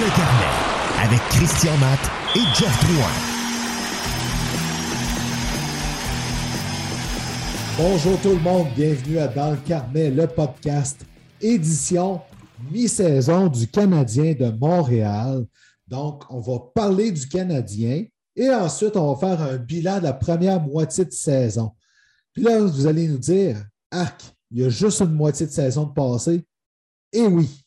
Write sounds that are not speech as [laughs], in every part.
le carnet avec Christian Matt et Jeff Drouin. Bonjour tout le monde, bienvenue à Dans le carnet, le podcast édition mi-saison du Canadien de Montréal. Donc, on va parler du Canadien et ensuite, on va faire un bilan de la première moitié de saison. Puis là, vous allez nous dire, Arc, il y a juste une moitié de saison de passé. Et oui,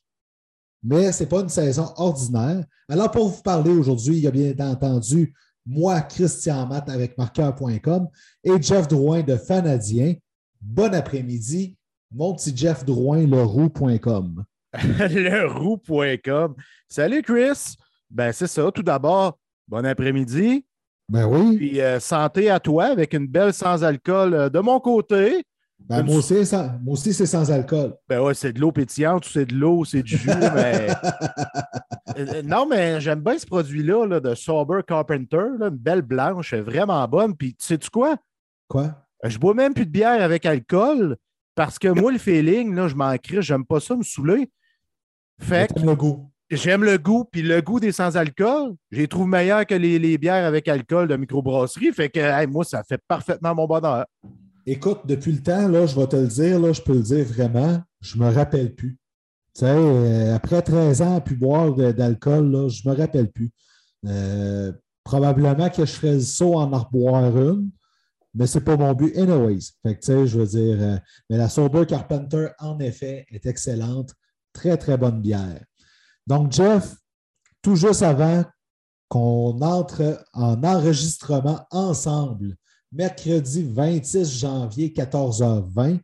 mais ce n'est pas une saison ordinaire. Alors, pour vous parler aujourd'hui, il y a bien entendu moi, Christian Matt avec marqueur.com et Jeff Drouin de Fanadien. Bon après-midi, mon petit Jeff Drouin, leroux.com. [laughs] leroux.com. Salut Chris. Ben, c'est ça. Tout d'abord, bon après-midi. Ben oui. Puis euh, santé à toi avec une belle sans-alcool euh, de mon côté. Ben, moi, aussi, moi aussi, c'est sans alcool. Ben ouais, c'est de l'eau pétillante ou c'est de l'eau, c'est du jus, mais. [laughs] Euh, non, mais j'aime bien ce produit-là là, de Sober Carpenter, une belle blanche, vraiment bonne. Puis, tu sais-tu quoi? Quoi? Je bois même plus de bière avec alcool parce que moi, le feeling, là, je m'en crie, j'aime pas ça me saouler. Fait que. le goût. J'aime le goût, puis le goût des sans-alcool, je les trouve meilleurs que les, bières avec alcool de microbrasserie. Fait que moi, ça fait parfaitement mon bonheur. Écoute, depuis le temps, là, je vais te le dire, je peux le dire vraiment, je ne me rappelle plus. Tu sais, euh, après 13 ans à plus boire d'alcool, je ne me rappelle plus. Euh, probablement que je ferais le saut en en boire une, mais ce n'est pas mon but anyways. Fait que, tu sais, je veux dire, euh, mais la Sober Carpenter, en effet, est excellente. Très, très bonne bière. Donc, Jeff, tout juste avant qu'on entre en enregistrement ensemble mercredi 26 janvier, 14h20,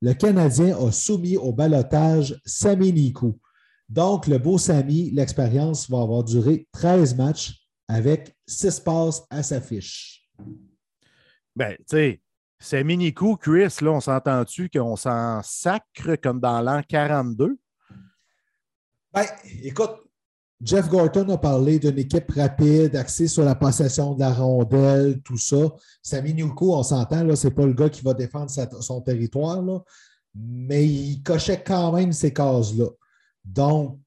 le Canadien a soumis au balotage Sami Nikou. Donc, le beau Sami, l'expérience va avoir duré 13 matchs avec 6 passes à sa fiche. Ben, tu sais, Sami Nikou, Chris, là, on s'entend-tu qu'on s'en sacre comme dans l'an 42? Ben, écoute, Jeff Gorton a parlé d'une équipe rapide, axée sur la possession de la rondelle, tout ça. Sami on s'entend, ce n'est pas le gars qui va défendre son territoire, mais il cochait quand même ces cases-là. Donc,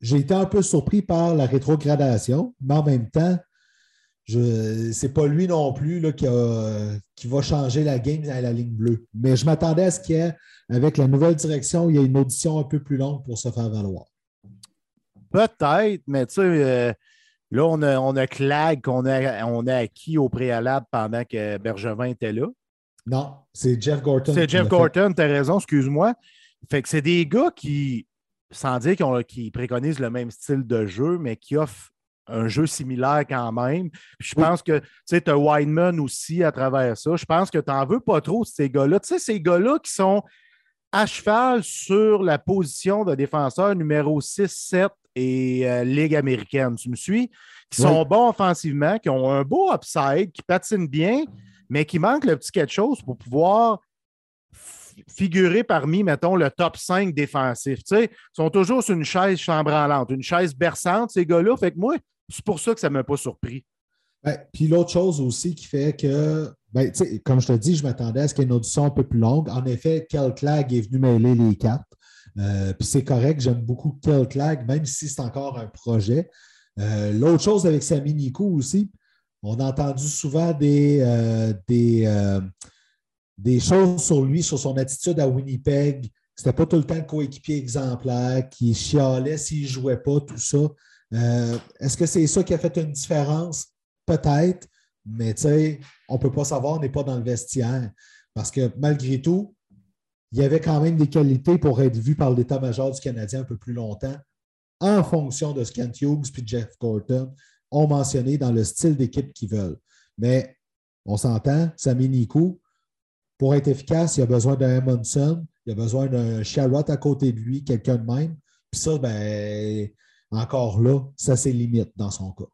j'ai été un peu surpris par la rétrogradation, mais en même temps, ce n'est pas lui non plus qui, va changer la game à la ligne bleue. Mais je m'attendais à ce qu'il y ait, avec la nouvelle direction, il y ait une audition un peu plus longue pour se faire valoir. Peut-être, mais tu sais, euh, là, on a, on a Clag qu'on a, on a acquis au préalable pendant que Bergevin était là. Non, c'est Jeff Gorton. C'est Jeff Gorton, tu as raison, excuse-moi. Fait que c'est des gars qui, sans dire qu'ils préconisent le même style de jeu, mais qui offrent un jeu similaire quand même. je pense que tu sais, as Wineman aussi à travers ça. Je pense que tu n'en veux pas trop ces gars-là. Tu sais, ces gars-là qui sont à cheval sur la position de défenseur numéro 6, 7 et euh, Ligue américaine. Tu me suis? Qui sont bons offensivement, qui ont un beau upside, qui patinent bien, mais qui manquent le petit quelque chose pour pouvoir figurer parmi, mettons, le top 5 défensif. Tu sais, ils sont toujours sur une chaise chambranlante, une chaise berçante, ces gars-là. Fait que moi, c'est pour ça que ça ne m'a pas surpris. Ben, puis l'autre chose aussi qui fait que, ben, comme je te dis, je m'attendais à ce qu'il y ait une audition un peu plus longue. En effet, Kel Clag est venu mêler les quatre. Euh, puis c'est correct, j'aime beaucoup Kel Clag, même si c'est encore un projet. Euh, l'autre chose avec Sami Nico aussi, on a entendu souvent des, euh, des, choses sur lui, sur son attitude à Winnipeg. C'était pas tout le temps le coéquipier exemplaire, qui chialait s'il jouait pas, tout ça. Est-ce que c'est ça qui a fait une différence? Peut-être, mais on ne peut pas savoir, on n'est pas dans le vestiaire. Parce que malgré tout, il y avait quand même des qualités pour être vu par l'état-major du Canadien un peu plus longtemps, en fonction de ce qu'Ant Hughes et Jeff Gorton ont mentionné dans le style d'équipe qu'ils veulent. Mais on s'entend, Sami Nikou, pour être efficace, il a besoin d'un Emonson, il a besoin d'un Charlotte à côté de lui, quelqu'un de même. Puis ça, ben, encore là, ça c'est limite dans son cas.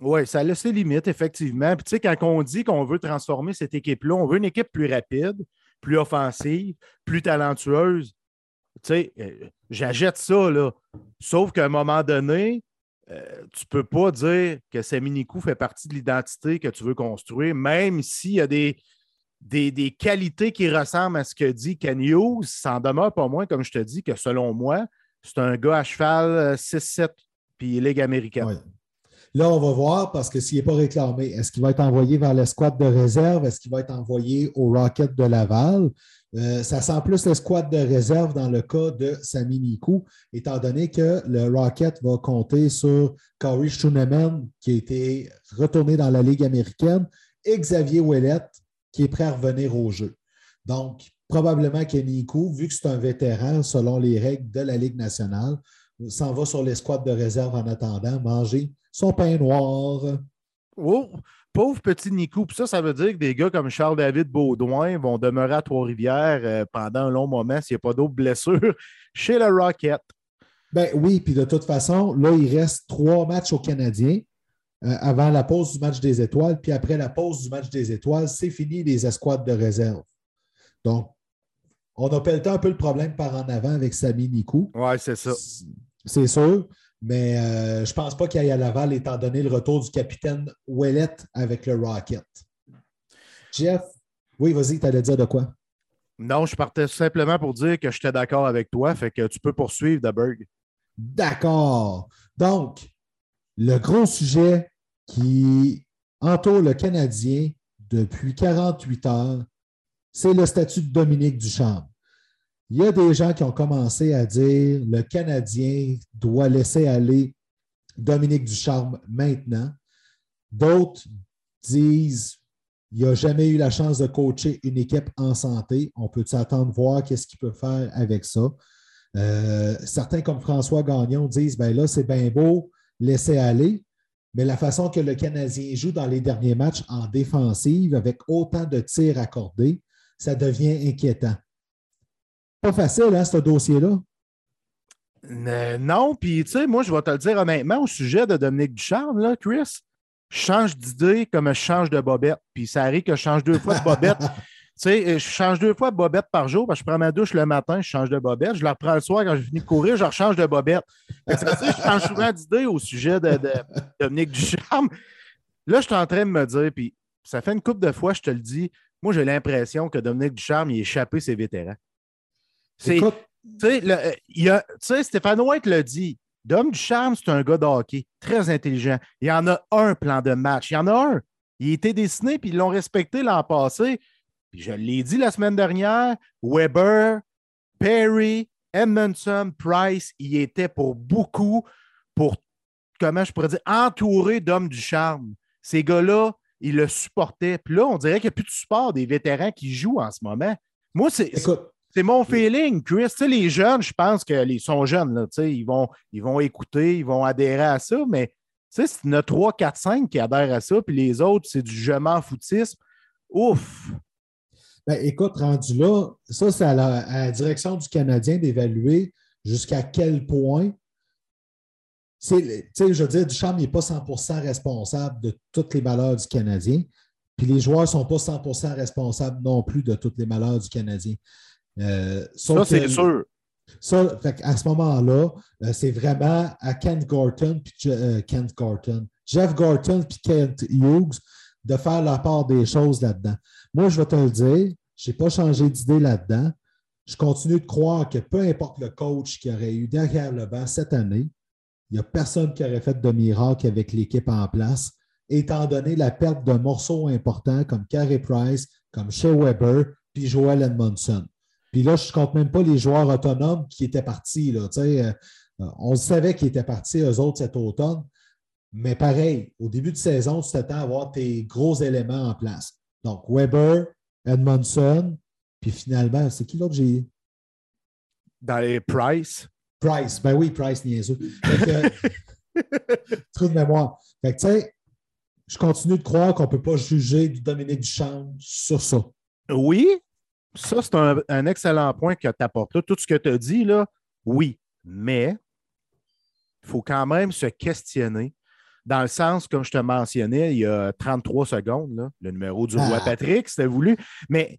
Oui, ça a ses limites, effectivement. Puis tu sais, quand on dit qu'on veut transformer cette équipe-là, on veut une équipe plus rapide, plus offensive, plus talentueuse. Tu sais, euh, j'achète ça, là. Sauf qu'à un moment donné, euh, tu ne peux pas dire que Saminicou fait partie de l'identité que tu veux construire, même s'il y a des, des, qualités qui ressemblent à ce que dit Ken Ça en demeure pas moins, comme je te dis, que selon moi, c'est un gars à cheval 6-7 puis Ligue américaine. Là, on va voir parce que s'il n'est pas réclamé, est-ce qu'il va être envoyé vers l'escouade de réserve? Est-ce qu'il va être envoyé au Rocket de Laval? Euh, ça sent plus l'escouade de réserve dans le cas de Sami Nikou, étant donné que le Rocket va compter sur Corey Schooneman, qui a été retourné dans la Ligue américaine, et Xavier Ouellette, qui est prêt à revenir au jeu. Donc, probablement que Nikou, vu que c'est un vétéran selon les règles de la Ligue nationale, s'en va sur l'escouade de réserve en attendant, manger son pain noir. Oh, pauvre petit Nico. Puis ça, ça veut dire que des gars comme Charles-David Baudouin vont demeurer à Trois-Rivières euh, pendant un long moment s'il n'y a pas d'autres blessures chez le Rocket. Ben oui, puis de toute façon, là, il reste trois matchs aux Canadiens euh, avant la pause du match des étoiles. Puis après la pause du match des étoiles, c'est fini les escouades de réserve. Donc, on a pelleté un peu le problème par en avant avec Sami Nikou. Oui, c'est ça. C'est sûr. Mais euh, je ne pense pas qu'il aille à Laval étant donné le retour du capitaine Ouellet avec le Rocket. Jeff, oui, vas-y, tu allais dire de quoi? Non, je partais simplement pour dire que j'étais d'accord avec toi, fait que tu peux poursuivre, Daberg. D'accord. Donc, le gros sujet qui entoure le Canadien depuis 48 heures, c'est le statut de Dominique Duchamp. Il y a des gens qui ont commencé à dire le Canadien doit laisser aller Dominique Ducharme maintenant. D'autres disent il n'a jamais eu la chance de coacher une équipe en santé. On peut s'attendre voir qu'est-ce qu'il peut faire avec ça. Euh, certains comme François Gagnon disent ben là, c'est bien beau, laisser aller. Mais la façon que le Canadien joue dans les derniers matchs en défensive, avec autant de tirs accordés, ça devient inquiétant. Pas facile, hein, ce dossier-là? non, puis tu sais, moi, je vais te le dire honnêtement, au sujet de Dominique Ducharme, là, Chris, je change d'idée comme je change de bobette. Puis ça arrive que je change deux fois de bobette. [laughs] tu sais, je change deux fois de bobette par jour, parce que je prends ma douche le matin, je change de bobette. Je la reprends le soir quand je finis de courir, je rechange de bobette. je change souvent d'idée au sujet de, de, Dominique Ducharme. Là, je suis en train de me dire, puis ça fait une couple de fois, je te le dis, moi, j'ai l'impression que Dominique Ducharme, il a échappé ses vétérans. C'est, tu sais, Stéphane White l'a dit. Dom Ducharme, c'est un gars de hockey, très intelligent. Il y en a un plan de match. Il y en a un. Il a été dessiné, puis ils l'ont respecté l'an passé. Puis je l'ai dit la semaine dernière, Weber, Perry, Edmondson, Price, il était pour beaucoup, pour, comment je pourrais dire, entouré d'hommes du charme. Ces gars-là, ils le supportaient. Puis là, on dirait qu'il n'y a plus de support des vétérans qui jouent en ce moment. Moi, c'est. C'est mon feeling, Chris. les jeunes, je pense qu'ils sont jeunes. Là, ils, vont, ils vont écouter, ils vont adhérer à ça, mais c'est il y en a 3, 4, 5 qui adhèrent à ça, puis les autres, c'est du je m'en foutisme. Ouf! Ben, écoute, rendu là, ça, c'est à, la, direction du Canadien d'évaluer jusqu'à quel point. Je veux dire, Duchamp n'est pas 100% responsable de toutes les malheurs du Canadien. Puis les joueurs ne sont pas 100% responsables non plus de tous les malheurs du Canadien. Euh, ça, c'est sûr. Ça, à ce moment-là, euh, c'est vraiment à Kent Gorton, puis euh, Kent Gorton, Jeff Gorton puis Kent Hughes de faire la part des choses là-dedans. Moi, je vais te le dire, je n'ai pas changé d'idée là-dedans. Je continue de croire que peu importe le coach qui aurait eu derrière le banc cette année, il n'y a personne qui aurait fait de miracle avec l'équipe en place, étant donné la perte d'un morceau important comme Carey Price, comme Shea Weber, puis Joel Edmondson. Puis là, je ne compte même pas les joueurs autonomes qui étaient partis. Là, euh, on savait qu'ils étaient partis, eux autres, cet automne. Mais pareil, au début de saison, tu t'attends à avoir tes gros éléments en place. Donc, Weber, Edmondson, puis finalement, c'est qui l'autre j'ai? Dans les Price. Price, ben oui, Price niaiseux. Que, [laughs] trou de mémoire. Fait que, tu sais, je continue de croire qu'on ne peut pas juger du Dominique Duchamp sur ça. Oui, ça, c'est un, excellent point que tu apportes là. Tout ce que tu as dit, là, oui, mais il faut quand même se questionner dans le sens, comme je te mentionnais il y a 33 secondes, le numéro du roi ah. Patrick, c'était voulu. Mais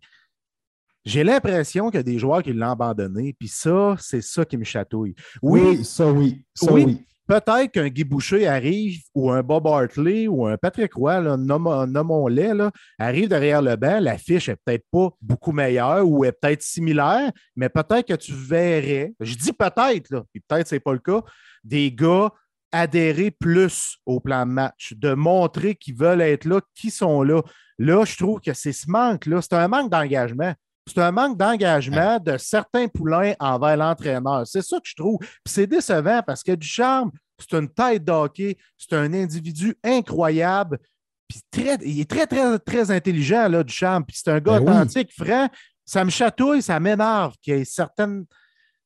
j'ai l'impression qu'il y a des joueurs qui l'ont abandonné, puis ça, c'est ça qui me chatouille. Oui, ça oui. Ça, oui peut-être qu'un Guy Boucher arrive ou un Bob Hartley ou un Patrick Roy, nommons-les, arrive derrière le banc, la fiche peut-être pas beaucoup meilleure ou est peut-être similaire, mais peut-être que tu verrais, je dis peut-être, puis peut-être c'est pas le cas, des gars adhérer plus au plan de match, de montrer qu'ils veulent être là, qu'ils sont là. Là, je trouve que c'est ce manque-là. C'est un manque d'engagement. C'est un manque d'engagement de certains poulains envers l'entraîneur. C'est ça que je trouve. Puis c'est décevant parce que Ducharme, c'est une tête d'hockey, c'est un individu incroyable. Puis très, il est très, très, très intelligent, là, Ducharme. Puis c'est un gars Ben oui. authentique, franc. Ça me chatouille, ça m'énerve qu'il y ait certaines,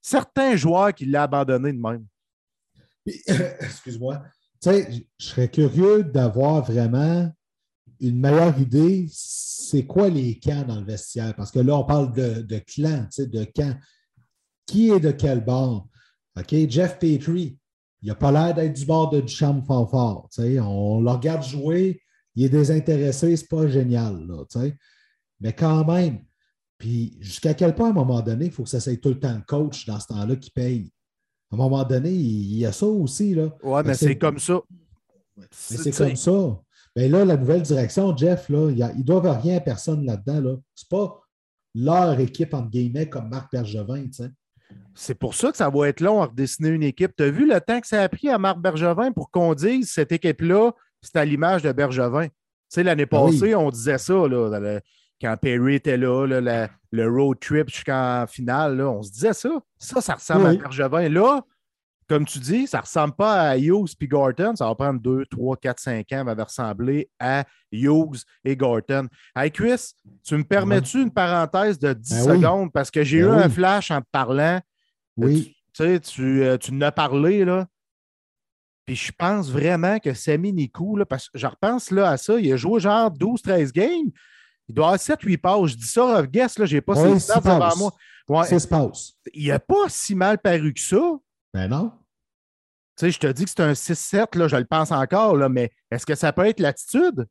certains joueurs qui l'ont abandonné de même. [coughs] Excuse-moi. Tu sais, je serais curieux d'avoir vraiment une meilleure idée, c'est quoi les camps dans le vestiaire? Parce que là, on parle de, de clans, de camps. Qui est de quel bord? OK, Jeff Petrie, il n'a pas l'air d'être du bord de Duchamp sais. On le regarde jouer, il est désintéressé, c'est pas génial, là. Mais quand même, puis jusqu'à quel point, à un moment donné, il faut que ça soit tout le temps le coach dans ce temps-là qui paye? À un moment donné, il y a ça aussi. Ouais, mais c'est- c'est comme ça. Mais c'est comme ça. Mais là, la nouvelle direction, Jeff, là, il y a- ils ne doivent rien à personne là-dedans. Là. Ce n'est pas leur équipe, entre guillemets, comme Marc Bergevin. C'est pour ça que ça va être long à redessiner une équipe. Tu as vu le temps que ça a pris à Marc Bergevin pour qu'on dise cette équipe-là, c'est à l'image de Bergevin. Tu sais, l'année Ah oui. passée, on disait ça, là, le- quand Perry était là, là, la- le road trip jusqu'en finale, là, on se disait ça. Ça, ça ressemble Oui. à Bergevin. Là, comme tu dis, ça ne ressemble pas à Hughes et Gorton. Ça va prendre 2, 3, 4, 5 ans avant de ressembler à Hughes et Gorton. Hey, Chris, tu me permets-tu une parenthèse de 10 Ben oui. secondes? Parce que j'ai Ben eu un flash en te parlant. Oui. Tu sais, tu, euh, tu en as parlé, là. Puis je pense vraiment que Sami Nikou, là, parce que je repense là, à ça, il a joué genre 12-13 games. Il doit avoir 7-8 passes. Je dis ça, rough guess, là, j'ai pas six stats devant moi. Ouais, Ça se passe. il n'a pas si mal paru que ça. Ben non. Tu sais, je te dis que c'est un 6-7, là, je le pense encore, là, mais est-ce que ça peut être l'attitude?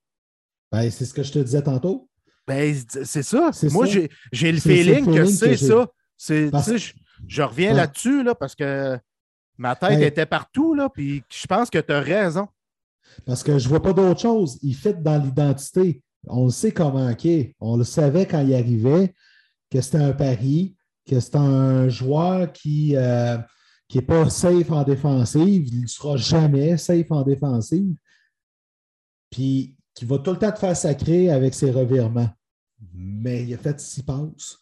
Ben, c'est ce que je te disais tantôt. Ben, c'est ça. Moi, j'ai le feeling que c'est ça. Parce- tu sais, Je, je reviens Ouais. là-dessus là, parce que ma tête était partout, là, puis je pense que tu as raison. Parce que je ne vois pas d'autre chose. Il fit dans l'identité. On le sait comment OK. On le savait quand il arrivait que c'était un pari, que c'est un joueur qui n'est pas safe en défensive. Il ne sera jamais safe en défensive. Puis qui va tout le temps te faire sacrer avec ses revirements. Mais il a fait six passes.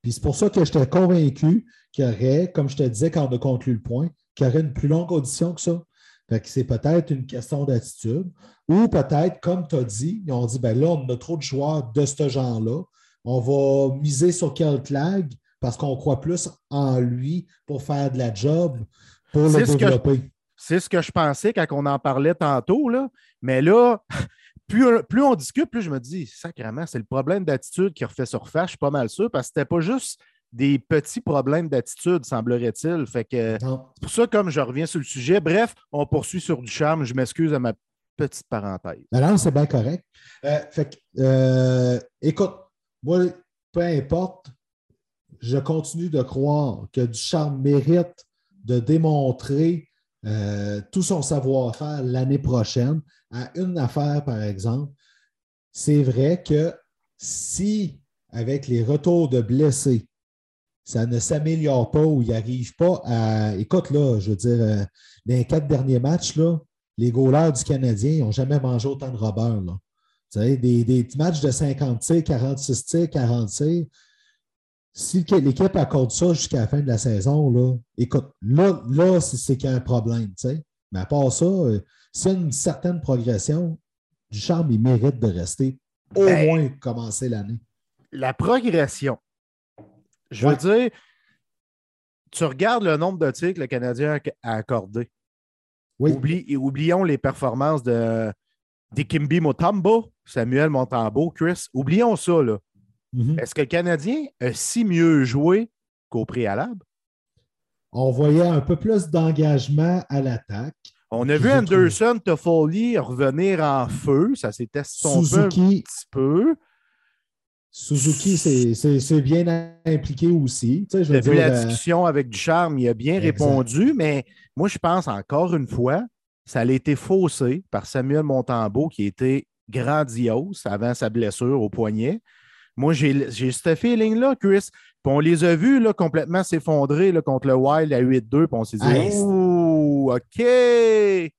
Puis c'est pour ça que j'étais convaincu qu'il y aurait, comme je te disais quand on a conclu le point, qu'il y aurait une plus longue audition que ça. Fait que c'est peut-être une question d'attitude. Ou peut-être, comme tu as dit, ils ont dit ben là, on a trop de joueurs de ce genre-là. On va miser sur Clag parce qu'on croit plus en lui pour faire de la job, pour le développer. C'est ce que je pensais quand on en parlait tantôt, là. mais là, [laughs] plus, plus on discute, plus je me dis, sacrément, c'est le problème d'attitude qui refait surface, je suis pas mal sûr, parce que c'était pas juste des petits problèmes d'attitude, semblerait-il. Fait que c'est pour ça, comme je reviens sur le sujet, bref, on poursuit sur du charme. Je m'excuse à ma petite parenthèse. Non, c'est bien correct. Euh, fait que, euh, écoute, moi, peu importe, je continue de croire que Ducharme mérite de démontrer euh, tout son savoir-faire l'année prochaine. À une affaire, par exemple, c'est vrai que si, avec les retours de blessés, ça ne s'améliore pas ou il n'arrive pas à. Écoute, là, je veux dire, euh, dans les quatre derniers matchs, là, les goalers du Canadien n'ont jamais mangé autant de robeurs. Là. Des, des matchs de 50 tirs, 46 tirs, 40 tirs. Si l'équipe accorde ça jusqu'à la fin de la saison, là, écoute, là, là c'est qu'il y a un problème. tu sais. Mais à part ça, euh, s'il y a une certaine progression, Ducharme, il mérite de rester au Ben, moins commencer l'année. La progression. Je veux dire, tu regardes le nombre de tirs que le Canadien a accordé. Oui, Oublie- et oublions les performances de d'Ikimbi Motambo, Samuel Montambo, Chris. Oublions ça. Là. Mhm. Est-ce que le Canadien a si mieux joué qu'au préalable? on voyait un peu plus d'engagement à l'attaque. On a vu Anderson Toffoli revenir en feu. Ça s'est estompé un petit peu. Suzuki c'est- bien impliqué aussi. Tu sais, je veux dire, la euh, discussion avec Ducharme, il a bien Exact. répondu, mais moi, je pense encore une fois, ça a été faussé par Samuel Montembeau, qui était grandiose avant sa blessure au poignet. Moi, j'ai j'ai ce feeling-là, Chris. Puis on les a vus là, complètement s'effondrer contre le Wild à 8-2, puis on s'est dit Hey, Ouh, Oh, OK! Il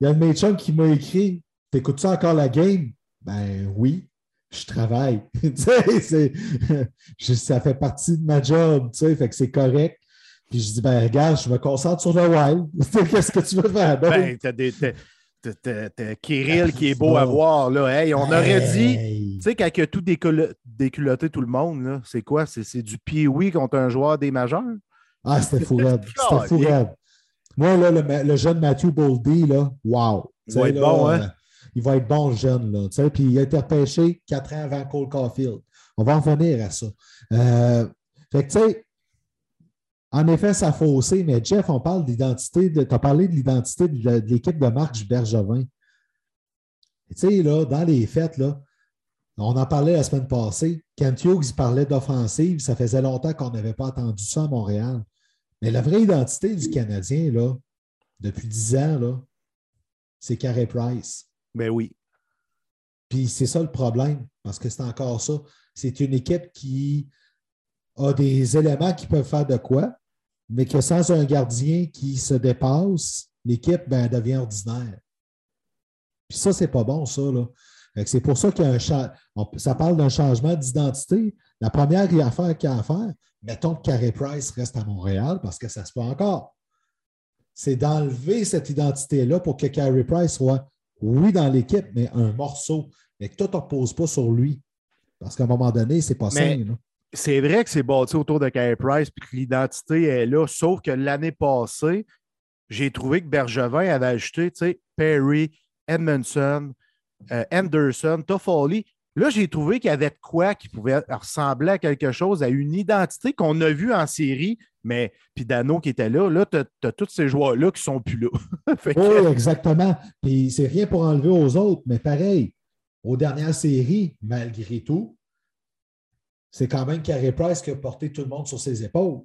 y a un chums qui m'a écrit T'écoutes-tu encore la game? Ben oui, je travaille. [laughs] [laughs] ça fait partie de ma job, fait que c'est correct. Puis je dis Ben regarde, je me concentre sur le wild. [laughs] Qu'est-ce que tu veux faire? Ben, t'as des. Kirill qui est beau à voir. Là. Hey, on aurait dit, tu sais, quand il a tout déculotté tout le monde, c'est quoi? C'est du pee contre un joueur des majeurs? Ah, c'était fou [laughs] C'était fou Moi, là, le, jeune Matthew Boldy, là, wow. Il va être bon, hein? Euh, il va être bon, jeune, là. Puis il a été repêché quatre ans avant Cole Caulfield. On va en venir à ça. Euh, fait que, tu sais, en effet, ça a faussé, mais Jeff, on parle d'identité. Tu as parlé de l'identité de, l'équipe de Marc Bergevin. Tu sais, là, dans les fêtes, là, on en parlait la semaine passée. Kent Hughes parlait d'offensive. Ça faisait longtemps qu'on n'avait pas entendu ça à Montréal. Mais la vraie identité du Canadien, là, depuis dix ans, là, c'est Carey Price. Ben oui. Puis c'est ça le problème, parce que c'est encore ça. C'est une équipe qui a des éléments qui peuvent faire de quoi, mais que sans un gardien qui se dépasse, l'équipe ben, devient ordinaire. Puis ça, c'est pas bon, ça. C'est pour ça qu'il y a un ça parle d'un changement d'identité. La première affaire qu'il y a à faire, mettons que Carey Price reste à Montréal parce que ça se peut encore. C'est d'enlever cette identité-là pour que Carey Price soit, oui, dans l'équipe, mais un morceau, mais que tout ne repose pas sur lui. Parce qu'à un moment donné, c'est pas sain c'est vrai que c'est bâti autour de Carey Price puis que l'identité est là, sauf que l'année passée, j'ai trouvé que Bergevin avait ajouté Perry, Edmondson, euh, Anderson, Toffoli. Là, j'ai trouvé qu'il y avait de quoi qui pouvait ressembler à quelque chose, à une identité qu'on a vue en série, mais puis Dano qui était là, là, tu as, tous ces joueurs-là qui sont plus là. [laughs] oui, exactement. Puis c'est rien pour enlever aux autres, mais pareil, aux dernières séries, malgré tout, c'est quand même Carey Price qui a porté tout le monde sur ses épaules.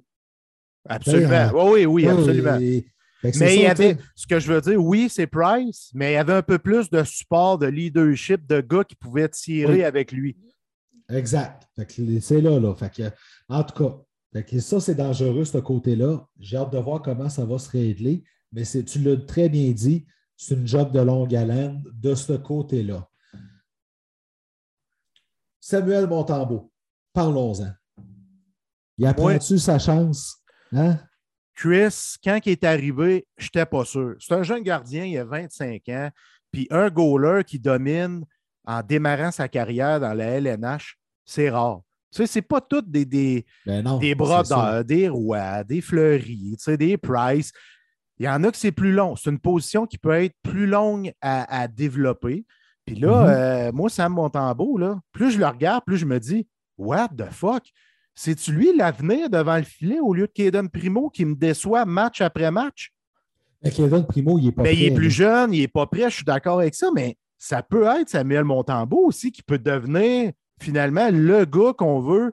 Absolument. Hein? oui, oui, absolument. mais il y avait, ce que je veux dire, oui, c'est Price, mais il y avait un peu plus de support, de leadership, de gars qui pouvaient tirer avec lui. Exact. C'est là, là. en tout cas, ça, c'est dangereux, ce côté-là. J'ai hâte de voir comment ça va se régler. Mais tu l'as très bien dit, c'est une job de longue haleine de ce côté-là. Samuel Montambeau. Parlons-en. Il a pris sa chance? Hein? Chris, quand il est arrivé, je n'étais pas sûr. C'est un jeune gardien, il a 25 ans, puis un goaler qui domine en démarrant sa carrière dans la LNH, c'est rare. Tu sais, c'est pas tout des, des, ben des bras des rois, des fleuris, tu sais, des price. Il y en a que c'est plus long. C'est une position qui peut être plus longue à, développer. Puis là, mm-hmm. euh, moi, Sam Montembeau, là, plus je le regarde, plus je me dis, What the fuck? C'est-tu lui l'avenir devant le filet au lieu de Kaden Primo qui me déçoit match après match? Mais Kaden Primo, il est pas mais Il est plus jeune, il n'est pas prêt, je suis d'accord avec ça, mais ça peut être Samuel Montembeau aussi qui peut devenir finalement le gars qu'on veut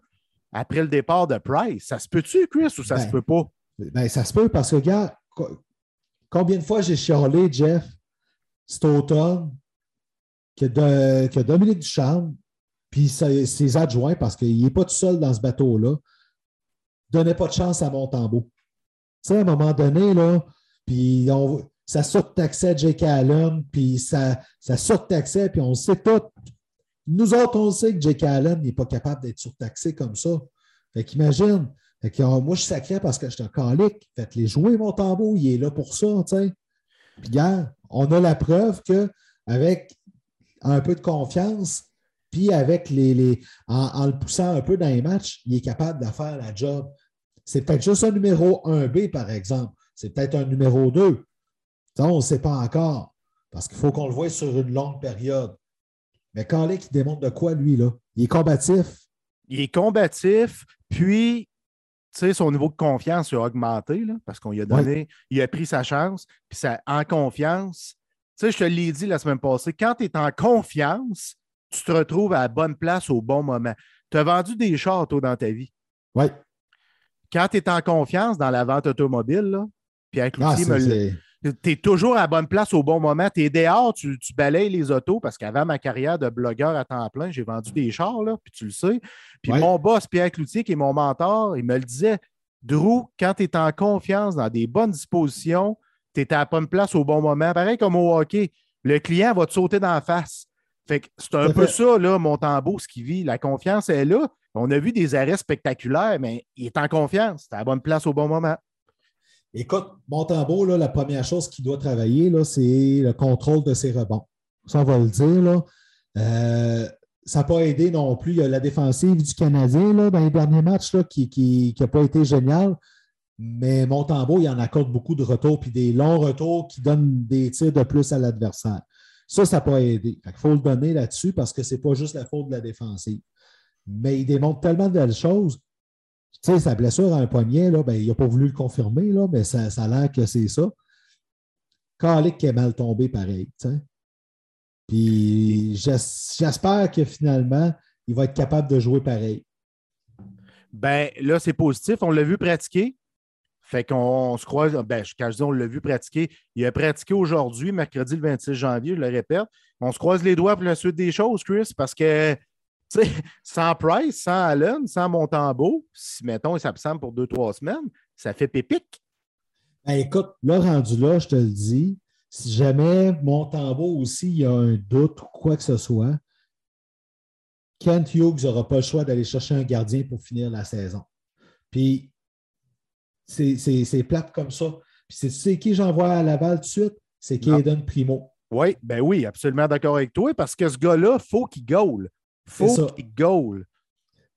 après le départ de Price. Ça se peut-tu, Chris, ou ça se ben, peut pas? Ben, ça se peut parce que, regarde, combien de fois j'ai chialé, Jeff, cet automne, que, de, que Dominique Duchamp puis ses adjoints, parce qu'il n'est pas tout seul dans ce bateau-là, donnaient pas de chance à Montembeau. Tu sais, à un moment donné, là, puis ça surtaxait Jake Allen, puis ça, ça surtaxait, puis on sait tout. Nous autres, on sait que Jake Allen n'est pas capable d'être surtaxé comme ça. Fait qu'imagine, fait moi, je suis sacré parce que je suis un calique. Faites-les jouer, mon il est là pour ça, tu sais. Puis, gars, on a la preuve qu'avec un peu de confiance, puis avec les, en, le poussant un peu dans les matchs, il est capable de faire la job. C'est peut-être juste un numéro 1B, par exemple. C'est peut-être un numéro 2. Ça, on ne sait pas encore. Parce qu'il faut qu'on le voie sur une longue période. Mais quand il démontre de quoi, lui, là? Il est combatif. Il est combatif, puis son niveau de confiance a augmenté là, parce qu'on lui a donné, il a pris sa chance, puis ça, en confiance. Tu sais, je te l'ai dit la semaine passée, quand tu es en confiance, tu te retrouves à la bonne place au bon moment. Tu as vendu des chars, toi, dans ta vie. Oui. Quand tu es en confiance dans la vente automobile, là, puis avec ah, tu es toujours à la bonne place au bon moment. Tu es dehors, tu, balayes les autos parce qu'avant ma carrière de blogueur à temps plein, j'ai vendu des chars, là, puis tu le sais. Puis mon boss, Pierre Cloutier, qui est mon mentor, il me le disait Drew, quand tu es en confiance, dans des bonnes dispositions, tu es à la bonne place au bon moment. Pareil comme au hockey, le client va te sauter dans la face. Fait que c'est un peu ça, là, Montembeau, ce qu'il vit. La confiance est là. On a vu des arrêts spectaculaires, mais il est en confiance. C'est à la bonne place au bon moment. Écoute, Montembeau, là, la première chose qu'il doit travailler, là, c'est le contrôle de ses rebonds. Ça, on va le dire. Là. Euh, ça n'a pas aidé non plus. Il y a la défensive du Canadien là, dans les derniers matchs là, qui n'a pas été génial. Mais Montembeau, il en accorde beaucoup de retours, puis des longs retours qui donnent des tirs de plus à l'adversaire. Ça, ça pas aidé. Il faut le donner là-dessus parce que ce n'est pas juste la faute de la défensive. Mais il démontre tellement de belles choses. Tu sais, sa blessure à un poignet, là, ben, il n'a pas voulu le confirmer, là, mais ça, ça a l'air que c'est ça. Calic qui est mal tombé pareil. Puis j'espère que finalement, il va être capable de jouer pareil. Ben là, c'est positif. On l'a vu pratiquer. Fait qu'on se croise, ben, quand je dis on l'a vu pratiquer, il a pratiqué aujourd'hui, mercredi le 26 janvier, je le répète. On se croise les doigts pour la suite des choses, Chris, parce que [laughs] sans Price, sans Allen, sans Montembeau, si mettons il s'absente pour deux, trois semaines, ça fait pépique. Ben, écoute, là, rendu là, je te le dis, si jamais Montembeau aussi, il y a un doute ou quoi que ce soit, Kent Hughes n'aura pas le choix d'aller chercher un gardien pour finir la saison. Puis c'est plate comme ça. Puis c'est qui j'envoie à Laval tout de suite? C'est Kaden Primo. Oui, ben oui, absolument d'accord avec toi, parce que ce gars-là, il faut qu'il goal. faut qu'il goal.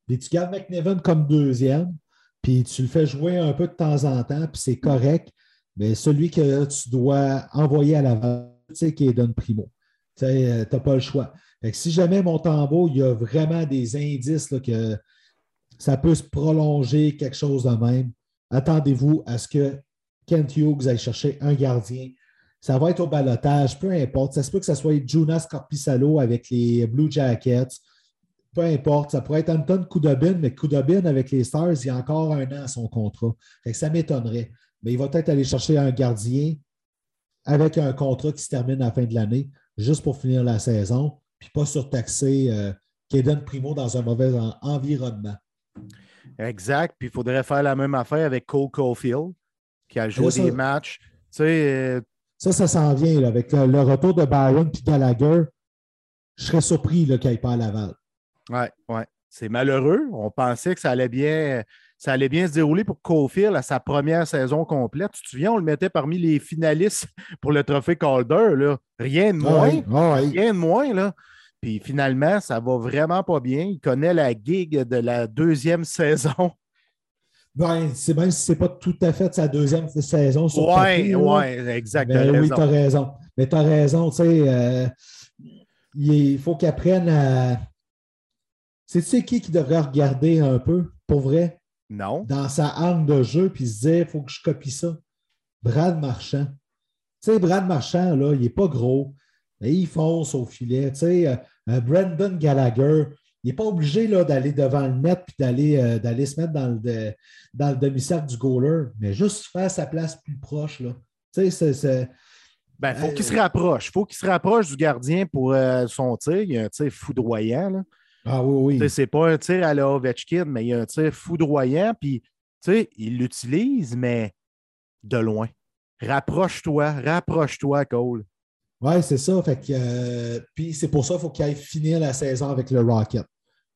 Puis tu gardes McNevin comme deuxième, puis tu le fais jouer un peu de temps en temps, puis c'est correct. Mais celui que tu dois envoyer à Laval, c'est Kaden Primo. Tu n'as euh, pas le choix. si jamais mon tambour, il y a vraiment des indices que ça peut se prolonger, quelque chose de même, attendez-vous à ce que Kent Hughes aille chercher un gardien. Ça va être au balotage, peu importe. Ça se peut que ce soit Jonas Corpissalo avec les Blue Jackets. Peu importe. Ça pourrait être Anton Kudobin, mais Kudobin avec les Stars, il y a encore un an à son contrat. ça m'étonnerait. Mais il va peut-être aller chercher un gardien avec un contrat qui se termine à la fin de l'année, juste pour finir la saison, puis pas surtaxer euh, Primo dans un mauvais environnement. Exact. Puis il faudrait faire la même affaire avec Cole Caulfield, qui a joué des matchs. Euh, ça, ça s'en vient avec le, retour de Byron et Gallagher. Je serais surpris qu'il pas à Laval. Oui, oui. C'est malheureux. On pensait que ça allait bien. Ça allait bien se dérouler pour Caulfield à sa première saison complète. Tu te souviens, on le mettait parmi les finalistes [laughs] pour le trophée Calder. Là. Rien de ah moins. Ah Rien de moins. Là. Puis finalement, ça va vraiment pas bien. Il connaît la gig de la deuxième [laughs] saison. Ben, c'est même si ce n'est pas tout à fait sa deuxième saison. Oui, oui, exactement. oui, tu as raison. Mais tu as raison, tu sais, euh, il faut qu'il apprenne à. C'est-tu qui qui devrait regarder un peu, pour vrai? Non. Dans sa arme de jeu, puis se dire, il faut que je copie ça. Brad Marchand. Tu sais, Brad Marchand, là, il n'est pas gros il fonce au filet. Tu sais, euh, euh, Brandon Gallagher, il n'est pas obligé d'aller devant le net et euh, d'aller se mettre dans le, dans le demi-cercle du goaler, mais juste faire sa place plus proche. Là. Tu sais, c'est. Ben, faut qu'il se rapproche. Il faut qu'il se rapproche du gardien pour son tir. Il y a un tir foudroyant. Là. Ah oui, oui. C'est pas un tir à la Ovechkin, mais il y a un tir foudroyant. Puis, tu sais, il l'utilise, mais de loin. Rapproche-toi, rapproche-toi, Cole. Oui, c'est ça. Fait que, euh, puis c'est pour ça qu'il faut qu'il aille finir la saison avec le Rocket.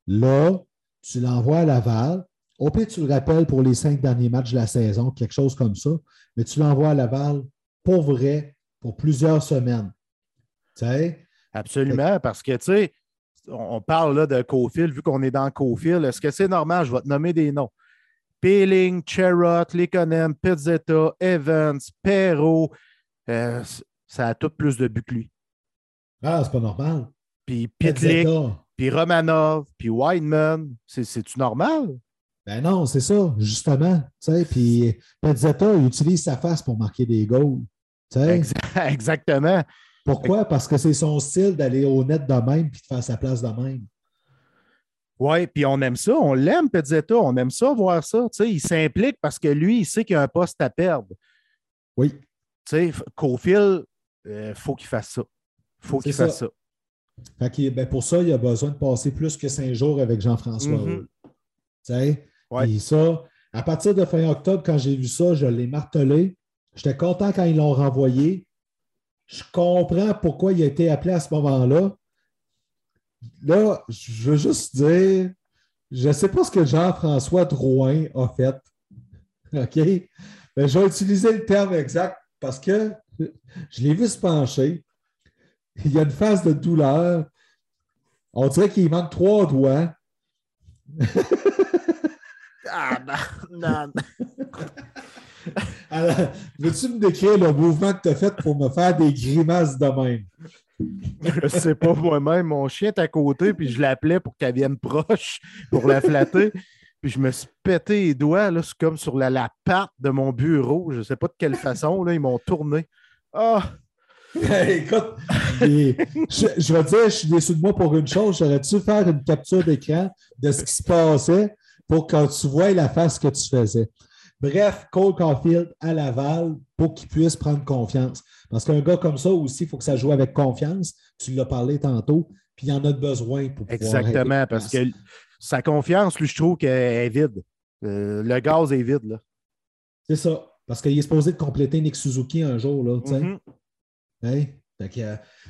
Là, tu l'envoies à Laval. Au pire, tu le rappelles pour les cinq derniers matchs de la saison, quelque chose comme ça. Mais tu l'envoies à Laval pour vrai pour plusieurs semaines. Tu sais? Absolument, parce que, tu sais, on parle là de Cofield, vu qu'on est dans Cofield, est-ce que c'est normal? Je vais te nommer des noms. Peeling, Cherrott, Lekonen, Pizzetta, Evans, Perrault, euh, ça a tout plus de buts que lui. Ah, c'est pas normal. Puis Pitlick, puis Romanov, puis Wideman, c'est-tu normal? Ben non, c'est ça, justement. Puis Pezzetta, il utilise sa face pour marquer des goals. [laughs] Exactement. Pourquoi? Parce que c'est son style d'aller au net de même puis de faire sa place de même. Oui, puis on aime ça, on l'aime, Pezzetta, on aime ça, voir ça. il s'implique parce que lui, il sait qu'il a un poste à perdre. Oui. Tu sais, Cofield, euh, faut qu'il fasse ça. faut qu'il fasse ça. ben pour ça, il a besoin de passer plus que cinq jours avec Jean-François mm ça, à partir de fin octobre, quand j'ai vu ça, je l'ai martelé. J'étais content quand ils l'ont renvoyé. Je comprends pourquoi il a été appelé à ce moment-là. Là, je veux juste dire, je ne sais pas ce que Jean-François Drouin a fait. [laughs] OK? Mais je vais utiliser le terme exact parce que je l'ai vu se pencher. Il y a une phase de douleur. On dirait qu'il manque trois doigts. ah, non, non. Alors, veux-tu me décrire le mouvement que tu as fait pour me faire des grimaces de même? Je sais pas moi-même. Mon chien est à côté, puis je l'appelais pour qu'elle vienne proche pour la flatter. Puis je me suis pété les doigts, là, c'est comme sur la, la patte de mon bureau. Je ne sais pas de quelle façon, là, ils m'ont tourné. Ah! [laughs] Écoute, [laughs] je, je, vais dire, je suis déçu de moi pour une chose. J'aurais dû faire une capture d'écran de ce qui se passait pour que tu vois la face que tu faisais? Bref, Cole Caulfield à Laval pour qu'il puisse prendre confiance. Parce qu'un gars comme ça aussi, il faut que ça joue avec confiance. Tu l'as parlé tantôt, puis il en a besoin pour pouvoir. Exactement, parce que sa confiance, lui, je trouve qu'elle est vide. Euh, le gaz est vide. là. C'est ça. Parce qu'il est supposé de compléter Nick Suzuki un jour. Là, mm -hmm.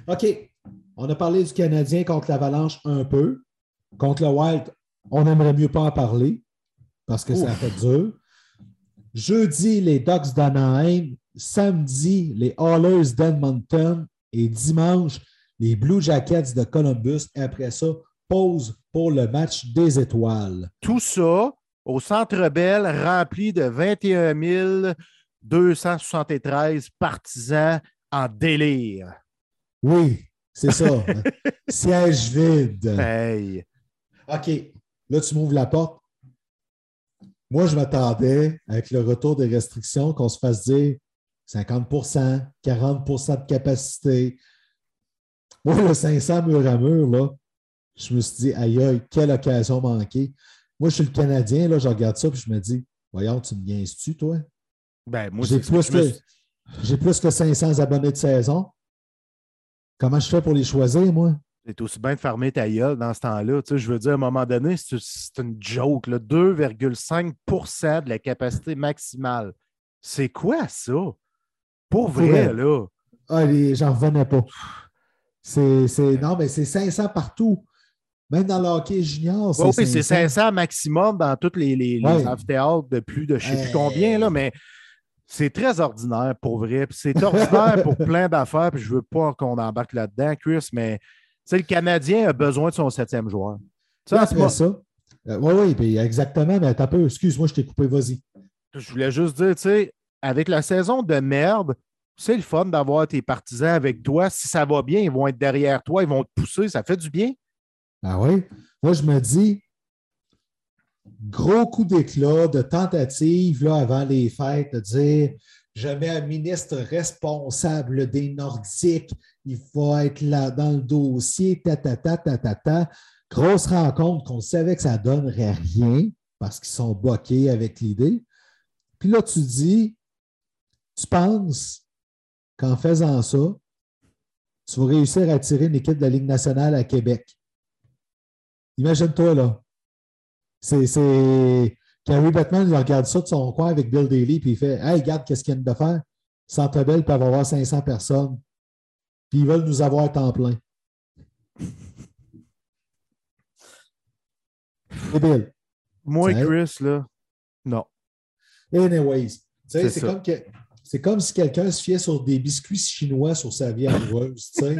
OK. On a parlé du Canadien contre l'Avalanche un peu. Contre le Wild, on n'aimerait mieux pas en parler parce que ça a fait dur. Jeudi, les Ducks d'Anaheim. Samedi, les Oilers d'Edmonton. Et dimanche, les Blue Jackets de Columbus. Et après ça, pause pour le match des étoiles. Tout ça au Centre Bell, rempli de 21 273 partisans en délire. Oui, c'est ça. [laughs] Siège vide. Hey. OK. Là, tu m'ouvres la porte. Moi, je m'attendais, avec le retour des restrictions, qu'on se fasse dire 50% 40% de capacité. Moi, le 500 mur à mur, là, je me suis dit, aïe, aïe, quelle occasion manquée. Moi, je suis le Canadien, là, je regarde ça, puis je me dis, voyons, tu me viens-tu, toi? Ben, moi, j'ai plus, que, j'ai plus que 500 abonnés de saison. Comment je fais pour les choisir, moi? C'est aussi bien de fermer ta gueule dans ce temps-là. Tu sais, je veux dire, à un moment donné, c'est, une joke. 2,5% de la capacité maximale. C'est quoi ça? Pour vrai, là. Ah, j'en revenais pas. C'est, non, mais c'est 500 partout. Même dans le hockey junior, c'est Oui, c'est 500 maximum dans tous les, les, amphithéâtres de plus de je ne sais plus combien, là, mais c'est très ordinaire pour vrai. C'est ordinaire pour [laughs] plein d'affaires, puis je ne veux pas qu'on embarque là-dedans, Chris, mais le Canadien a besoin de son septième joueur. Ça, c'est ça. Euh, oui, oui, exactement, mais un peu. Excuse-moi, je t'ai coupé, vas-y. Je voulais juste dire, tu sais, avec la saison de merde, c'est le fun d'avoir tes partisans avec toi. Si ça va bien, ils vont être derrière toi, ils vont te pousser, ça fait du bien. Ah oui? Moi, je me dis, gros coup d'éclat de tentative là, avant les fêtes de dire je mets un ministre responsable des Nordiques, il va être là dans le dossier, ta, ta, ta, ta, ta, ta. Grosse rencontre qu'on savait que ça ne donnerait rien parce qu'ils sont bloqués avec l'idée. Puis là, tu dis, tu penses qu'en faisant ça, tu vas réussir à attirer une équipe de la Ligue nationale à Québec. Imagine-toi, là. C'est. Carrie Batman, il regarde ça de son coin avec Bill Daly, puis il fait Hey, regarde, qu'est-ce qu'il vient de faire? Centre Bell peut avoir 500 personnes. Puis ils veulent nous avoir à temps plein. Bill. Moi Chris, là, non. Anyways, c'est comme, que, comme si quelqu'un se fiait sur des biscuits chinois sur sa vie amoureuse. tu sais.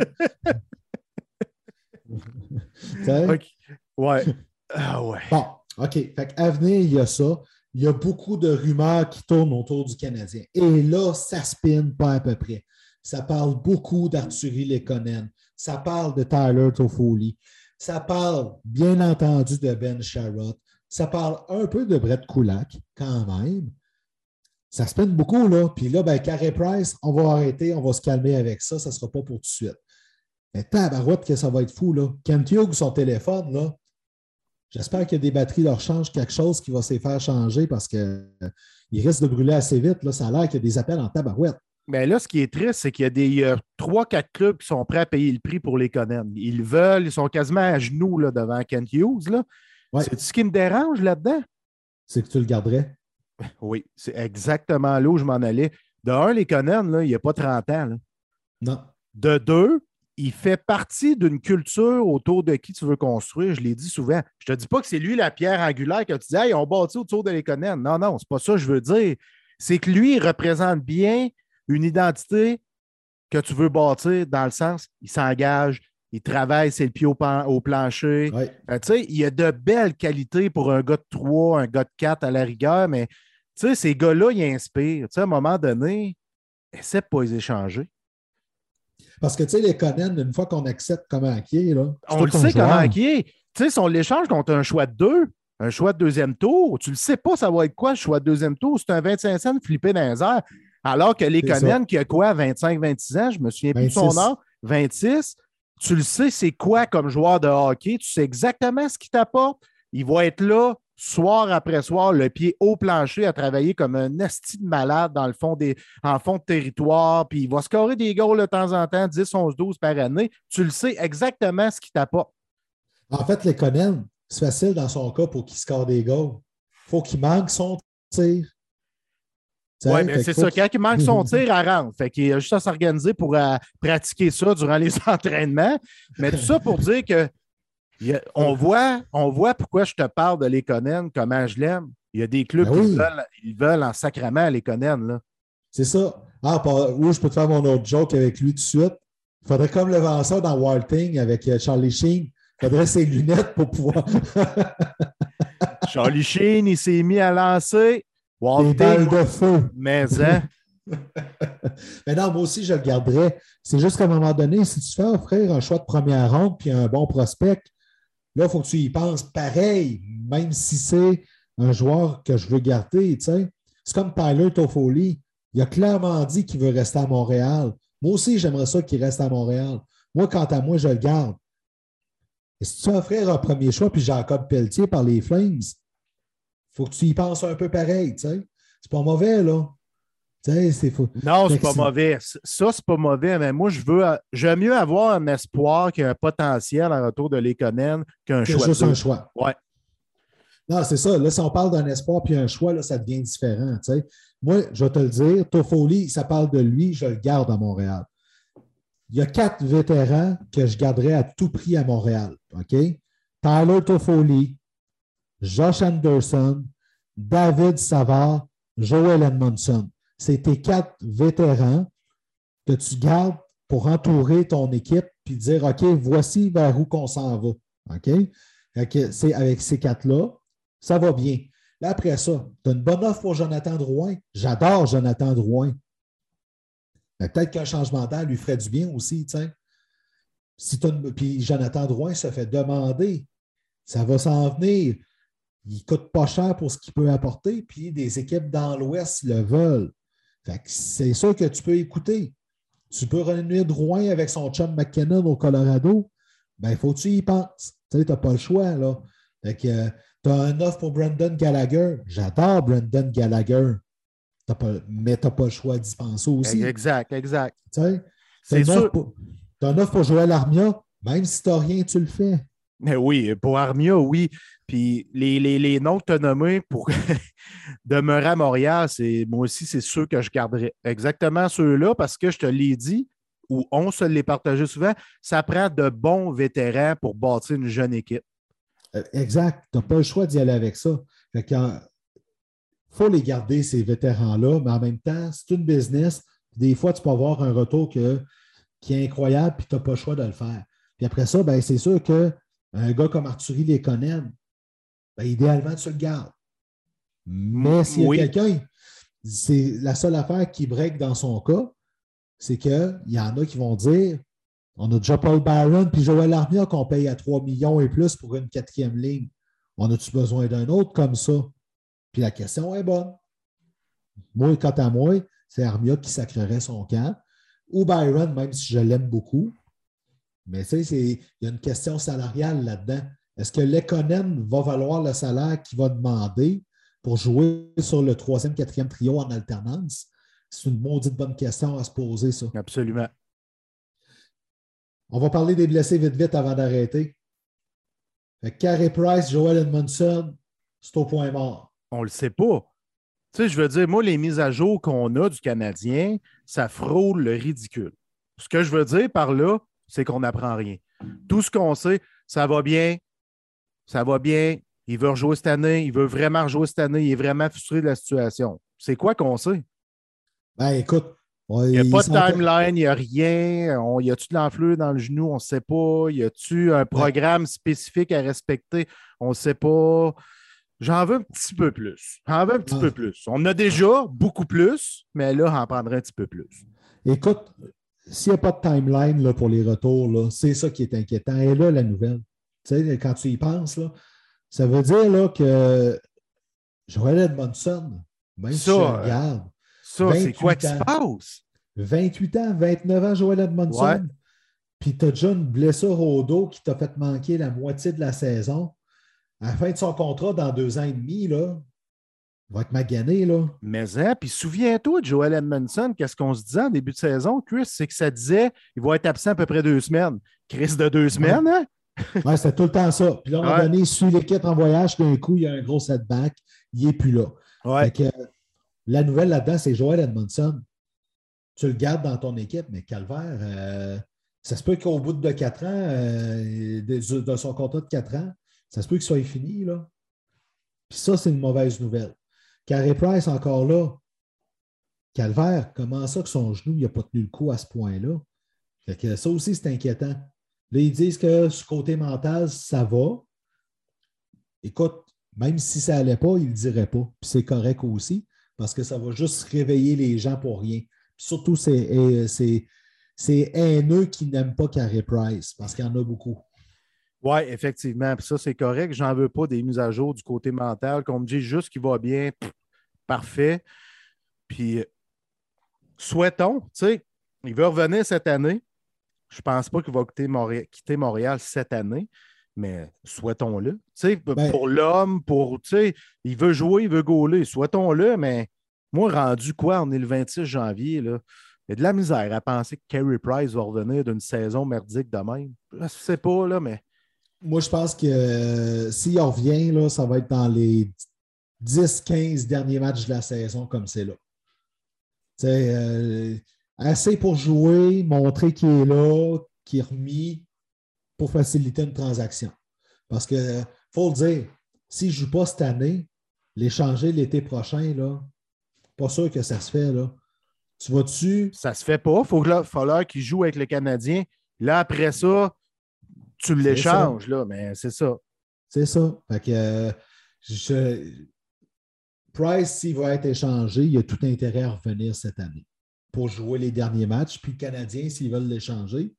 [laughs] Ouais. [laughs] Ah ouais. Bon, OK. Fait à venir, il y a ça. Il y a beaucoup de rumeurs qui tournent autour du Canadien. Et là, ça spinne pas à peu près. Ça parle beaucoup d'Arthurie Lekonen. Ça parle de Tyler Toffoli. Ça parle, bien entendu, de Ben Sharrott. Ça parle un peu de Brett Kulak, quand même. Ça spinne beaucoup, là. Puis là, ben, Carey Price, on va arrêter, on va se calmer avec ça. Ça ne sera pas pour tout de suite. Mais tabarouette que ça va être fou, là. Kent Hughes, son téléphone, là, J'espère qu'il y a des batteries leur changent quelque chose qui va se faire changer parce qu'il euh, risque de brûler assez vite. Là, ça a l'air qu'il y a des appels en tabarouette. Mais là, ce qui est triste, c'est qu'il y a des trois, quatre clubs qui sont prêts à payer le prix pour les Conan. Ils veulent, ils sont quasiment à genoux là, devant Kent Hughes. Là. C'est ce qui me dérange là-dedans. C'est que tu le garderais. [laughs] Oui, c'est exactement là où je m'en allais. de un, les Conan, là, il n'y a pas 30 ans. là. Non. De deux, il fait partie d'une culture autour de qui tu veux construire. Je l'ai dit souvent. Je ne te dis pas que c'est lui la pierre angulaire que tu dis, hey, on bâtit autour de Lekonen. Non, non, c'est pas ça que je veux dire. C'est que lui, il représente bien une identité que tu veux bâtir dans le sens, il s'engage, il travaille, c'est le pied au, pan- au plancher. Ouais. Euh, tu sais, il y a de belles qualités pour un gars de 3, un gars de 4 à la rigueur, mais tu sais, ces gars-là, ils inspirent. Tu sais, à un moment donné, essaie de pas les échanger. Parce que, tu sais, les Conan, une fois qu'on accepte comment qui est, là, On le sait joueur. comment qui est. Tu sais, si on l'échange contre un choix de deux, un choix de deuxième tour, tu le sais pas, ça va être quoi le choix de deuxième tour? C'est un 25 cents flippé dans les airs. Alors que les Conan, qui a quoi, 25-26 ans, je me souviens plus de son 26. âge, 26, tu le sais, c'est quoi comme joueur de hockey, tu sais exactement ce qu'il t'apporte. Il va être là soir après soir, le pied au plancher, à travailler comme un esti de malade dans le fond des, en fond de territoire, puis il va scorer des goals de temps en temps, 10, 11, 12 par année. Tu le sais exactement ce qu'il t'apporte. En fait, les Conan, c'est facile dans son cas pour qu'il score des goals. Il faut qu'il manque son tir. Oui, mais c'est faut ça. Quand il manque son [laughs] tir, elle rentre. Fait qu'il a juste à s'organiser pour euh, pratiquer ça durant les [laughs] entraînements. Mais tout ça pour dire que a- on, voit, on voit pourquoi je te parle de Lekonen, comment je l'aime. Il y a des clubs Ben oui. qui veulent, ils veulent en sacrament Lekonen. Là. C'est ça. Ah, je peux te faire mon autre joke avec lui tout de suite. Il faudrait comme le ça dans Wild Thing avec euh, Charlie Sheen. Il faudrait ses lunettes pour pouvoir. [laughs] Charlie Sheen, il s'est mis à lancer. des balles Disney, de feu. mais hein, [laughs] Mais non, moi aussi, je le garderais. C'est juste qu'à un moment donné, si tu fais offrir un choix de première ronde puis un bon prospect, là, il faut que tu y penses pareil, même si c'est un joueur que je veux garder. C'est comme Tyler Toffoli. Il a clairement dit qu'il veut rester à Montréal. Moi aussi, j'aimerais ça qu'il reste à Montréal. Moi, quant à moi, je le garde. Et si tu offrir un premier choix puis Jacob Pelletier par les Flames, il faut que tu y penses un peu pareil. tu sais. C'est pas mauvais, là. C'est fou. non, c'est pas mauvais. Ça, c'est pas mauvais, mais moi, je veux j'aime mieux avoir un espoir qu'un potentiel en retour de Lekonen qu'un C'est choix. juste un choix. Ouais. Non, c'est ça. Là, si on parle d'un espoir puis un choix, là, ça devient différent. Moi, je vais te le dire, Toffoli, ça parle de lui, je le garde à Montréal. Il y a quatre vétérans que je garderais à tout prix à Montréal. OK? Tyler Toffoli, Josh Anderson, David Savard, Joel Edmondson. C'est tes quatre vétérans que tu gardes pour entourer ton équipe puis dire OK, voici vers où qu'on s'en va. OK? C'est avec ces quatre-là, ça va bien. Là, après ça, tu as une bonne offre pour Jonathan Drouin. J'adore Jonathan Drouin. Peut-être qu'un changement d'air lui ferait du bien aussi, sais. Si Puis Jonathan Drouin se fait demander. Ça va s'en venir. Il ne coûte pas cher pour ce qu'il peut apporter, puis des équipes dans l'Ouest le veulent. C'est sûr que tu peux écouter. Tu peux renouer Drouin avec son chum McKinnon au Colorado. Ben, il faut que tu y penses. Tu n'as pas le choix, là. Fait que tu as un offre pour Brendan Gallagher. J'adore Brendan Gallagher. Pas, mais tu n'as pas le choix d'y penser aussi. Exact, exact. Tu t'as une offre pour Joël Armia. Même si tu n'as rien, tu le fais. Mais oui, pour Armia, oui. Puis les, les, les noms que tu as nommés pour [laughs] demeurer à Montréal, c'est moi aussi, c'est ceux que je garderais. Exactement ceux-là, parce que je te l'ai dit, ou on se les partagé souvent, ça prend de bons vétérans pour bâtir une jeune équipe. Euh, Exact. Tu n'as pas le choix d'y aller avec ça. Que, euh, faut les garder, ces vétérans-là, mais en même temps, c'est une business. Des fois, tu peux avoir un retour que- qui est incroyable, puis tu n'as pas le choix de le faire. Puis après ça, ben, c'est sûr qu'un gars comme Arthurie les connaît, ben, idéalement, tu le gardes. Mais s'il y a quelqu'un, c'est la seule affaire qui break dans son cas, c'est qu'il y en a qui vont dire on a déjà Paul Byron puis Joël Armia qu'on paye à 3 millions et plus pour une quatrième ligne. On a-tu besoin d'un autre comme ça? Puis la question est bonne. Moi, quant à moi, c'est Armia qui sacrerait son camp. Ou Byron, même si je l'aime beaucoup. Mais tu sais, il y a une question salariale là-dedans. Est-ce que Lekonen va valoir le salaire qu'il va demander pour jouer sur le troisième, quatrième trio en alternance? C'est une maudite bonne question à se poser, ça. Absolument. On va parler des blessés vite, vite avant d'arrêter. Carey Price, Joel Edmondson, c'est au point mort. On le sait pas. Tu sais, je veux dire, moi, les mises à jour qu'on a du Canadien, ça frôle le ridicule. Ce que je veux dire par là, c'est qu'on n'apprend rien. Tout ce qu'on sait, ça va bien, ça va bien, il veut rejouer cette année, il veut vraiment rejouer cette année, il est vraiment frustré de la situation. C'est quoi qu'on sait? Ben écoute, il n'y a pas de timeline, il n'y a rien. On, y a-tu de l'enflure dans le genou? On ne sait pas. Y a-tu un programme spécifique à respecter? On ne sait pas. J'en veux un petit peu plus. J'en veux un petit peu plus. On a déjà beaucoup plus, mais là, j'en prendrait un petit peu plus. Écoute, s'il n'y a pas de timeline là, pour les retours, c'est ça qui est inquiétant. Et là, la nouvelle, tu sais, quand tu y penses, là, ça veut dire là, que Joël Edmondson, même si je regarde, ça, c'est quoi qui se passe? 28 ans, 29 ans, Joël Edmondson. Puis tu as déjà une blessure au dos qui t'a fait manquer la moitié de la saison. À la fin de son contrat, dans deux ans et demi, là, va être magané. Là. Mais hein, puis souviens-toi de Joel Edmondson, qu'est-ce qu'on se disait en début de saison, Chris, c'est que ça disait qu'il va être absent à peu près deux semaines. Chris de deux semaines, hein? oui, c'était tout le temps ça. Puis là, à un moment donné, il suit l'équipe en voyage, d'un coup, il y a un gros setback, il n'est plus là. Ouais. la nouvelle là-dedans, c'est Joel Edmondson. Tu le gardes dans ton équipe, mais Calvaire, euh, ça se peut qu'au bout de quatre ans, euh, de, son contrat de quatre ans, ça se peut qu'il soit fini. Là. Puis ça, c'est une mauvaise nouvelle. Carey Price, encore là, Calvaire, comment ça que son genou n'a pas tenu le coup à ce point-là? ça aussi, c'est inquiétant. Là, ils disent que ce côté mental, ça va. Écoute, même si ça n'allait pas, ils ne diraient pas. C'est correct aussi, parce que ça va juste réveiller les gens pour rien. surtout, c'est haineux qui n'aiment pas Carey Price, parce qu'il y en a beaucoup. Oui, effectivement. Puis ça, c'est correct. J'en veux pas des mises à jour du côté mental. Qu'on me dit juste qu'il va bien, parfait. Puis souhaitons, tu sais, il veut revenir cette année. Je pense pas qu'il va quitter Montréal, cette année, mais souhaitons-le. Tu sais, ben pour l'homme, pour, tu sais, il veut jouer, il veut gauler. Souhaitons-le, mais moi, rendu quoi? On est le 26 janvier, là. Il y a de la misère à penser que Carey Price va revenir d'une saison merdique de même. Je ne sais pas, là, mais moi, je pense que euh, s'il revient, là, ça va être dans les 10-15 derniers matchs de la saison comme c'est là. Euh, assez pour jouer, montrer qu'il est là, qu'il est remis pour faciliter une transaction. Parce que, faut le dire, s'il ne joue pas cette année, l'échanger l'été prochain, là, pas sûr que ça se fait. Là. Tu vas-tu. Ça se fait pas. Il faut falloir qu'il joue avec le Canadien. Là, après ça, tu l'échanges, là, mais c'est ça. C'est ça. Fait que Price, s'il va être échangé, il a tout intérêt à revenir cette année pour jouer les derniers matchs. Puis le Canadien, s'ils veulent l'échanger,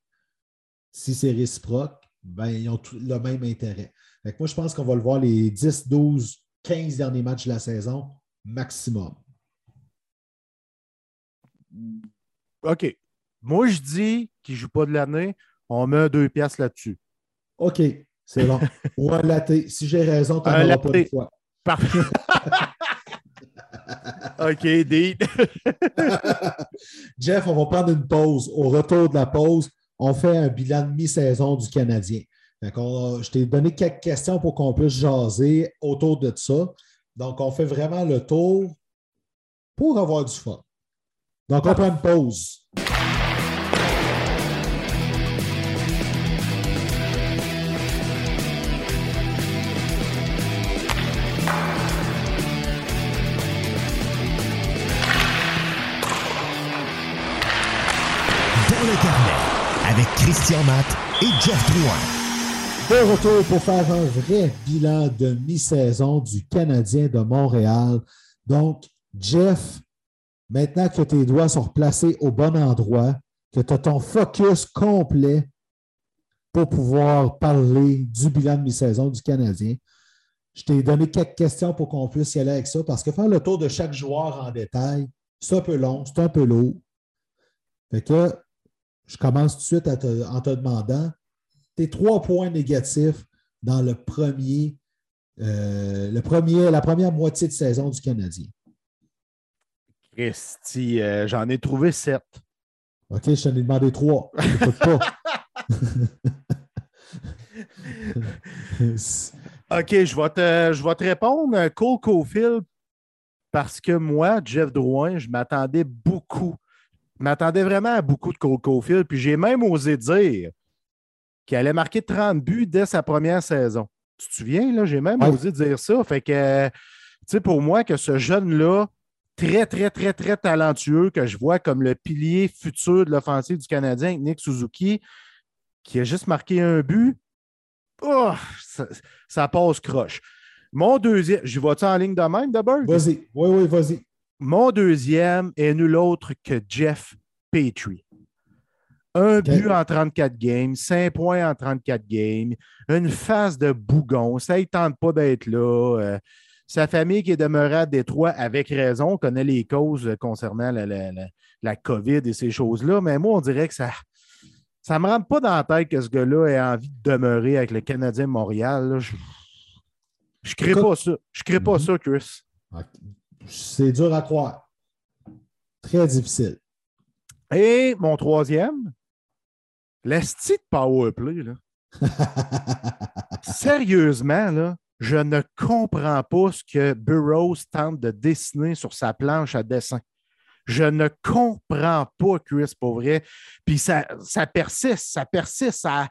si c'est réciproque, ben, ils ont le même intérêt. Fait moi, je pense qu'on va le voir les 10, 12, 15 derniers matchs de la saison maximum. OK. Moi, je dis qu'il ne joue pas de l'année, on met deux pièces là-dessus. OK, c'est bon. [laughs] Ou un latte. Si j'ai raison, tu n'en auras pas une fois. Parfait. [laughs] OK, Dean. [laughs] Jeff, on va prendre une pause. Au retour de la pause, on fait un bilan de mi-saison du Canadien. je t'ai donné quelques questions pour qu'on puisse jaser autour de ça. Donc, on fait vraiment le tour pour avoir du fun. Donc, on prend une pause. Christian Matt et Jeff Drouin. De retour pour faire un vrai bilan de mi-saison du Canadien de Montréal. Donc, Jeff, maintenant que tes doigts sont placés au bon endroit, que tu as ton focus complet pour pouvoir parler du bilan de mi-saison du Canadien, je t'ai donné quelques questions pour qu'on puisse y aller avec ça, parce que faire le tour de chaque joueur en détail, c'est un peu long, c'est un peu lourd. Fait que je commence tout de suite en te demandant tes trois points négatifs dans le premier, euh, le premier, la première moitié de saison du Canadien. Christy, euh, j'en ai trouvé sept. OK, je t'en ai demandé trois. pas. [laughs] OK, je vais, te, je vais te répondre. Cole Caulfield, parce que moi, Jeff Drouin, je m'attendais beaucoup. M'attendais vraiment à beaucoup de Cole Caulfield. Puis j'ai même osé dire qu'il allait marquer 30 buts dès sa première saison. Tu te souviens, là? J'ai même Ouais. osé dire ça. Fait que, tu sais, pour moi, que ce jeune-là, très, très, très, très talentueux, que je vois comme le pilier futur de l'offensive du Canadien Nick Suzuki, qui a juste marqué un but, oh, ça, ça passe croche. Mon deuxième, je vois-tu en ligne de même d'abord? Vas-y. Oui, oui, vas-y. Mon deuxième est nul autre que Jeff Petrie. Un but en 34 games, 5 points en 34 games, une face de bougon, ça ne tente pas d'être là. Euh, sa famille qui est demeurée à Détroit avec raison, on connaît les causes concernant la, la- la- la COVID et ces choses-là, mais moi, on dirait que ça ça ne me rentre pas dans la tête que ce gars-là ait envie de demeurer avec le Canadien Montréal. là. Je ne crée pas ça. Je crée pas Mhm. ça, Chris. C'est dur à croire. Très difficile. Et mon troisième, l'esti de powerplay, là. [laughs] Sérieusement, là, je ne comprends pas ce que Burroughs tente de dessiner sur sa planche à dessin. Je ne comprends pas, Chris, pour vrai. Puis ça, ça persiste, ça persiste. Ça...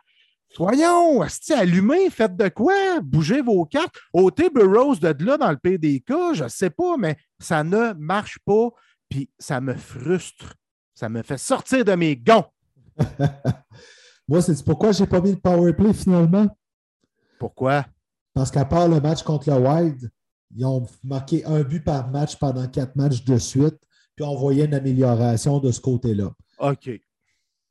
Voyons, esti, allumez, faites de quoi? Bougez vos cartes. ôtez Burroughs de là dans le PDK, je ne sais pas, mais ça ne marche pas. Puis ça me frustre. Ça me fait sortir de mes gonds. [laughs] Moi, c'est pourquoi je n'ai pas mis le power play finalement? Pourquoi? Parce qu'à part le match contre le Wild, ils ont marqué un but par match pendant quatre matchs de suite, puis on voyait une amélioration de ce côté-là. OK.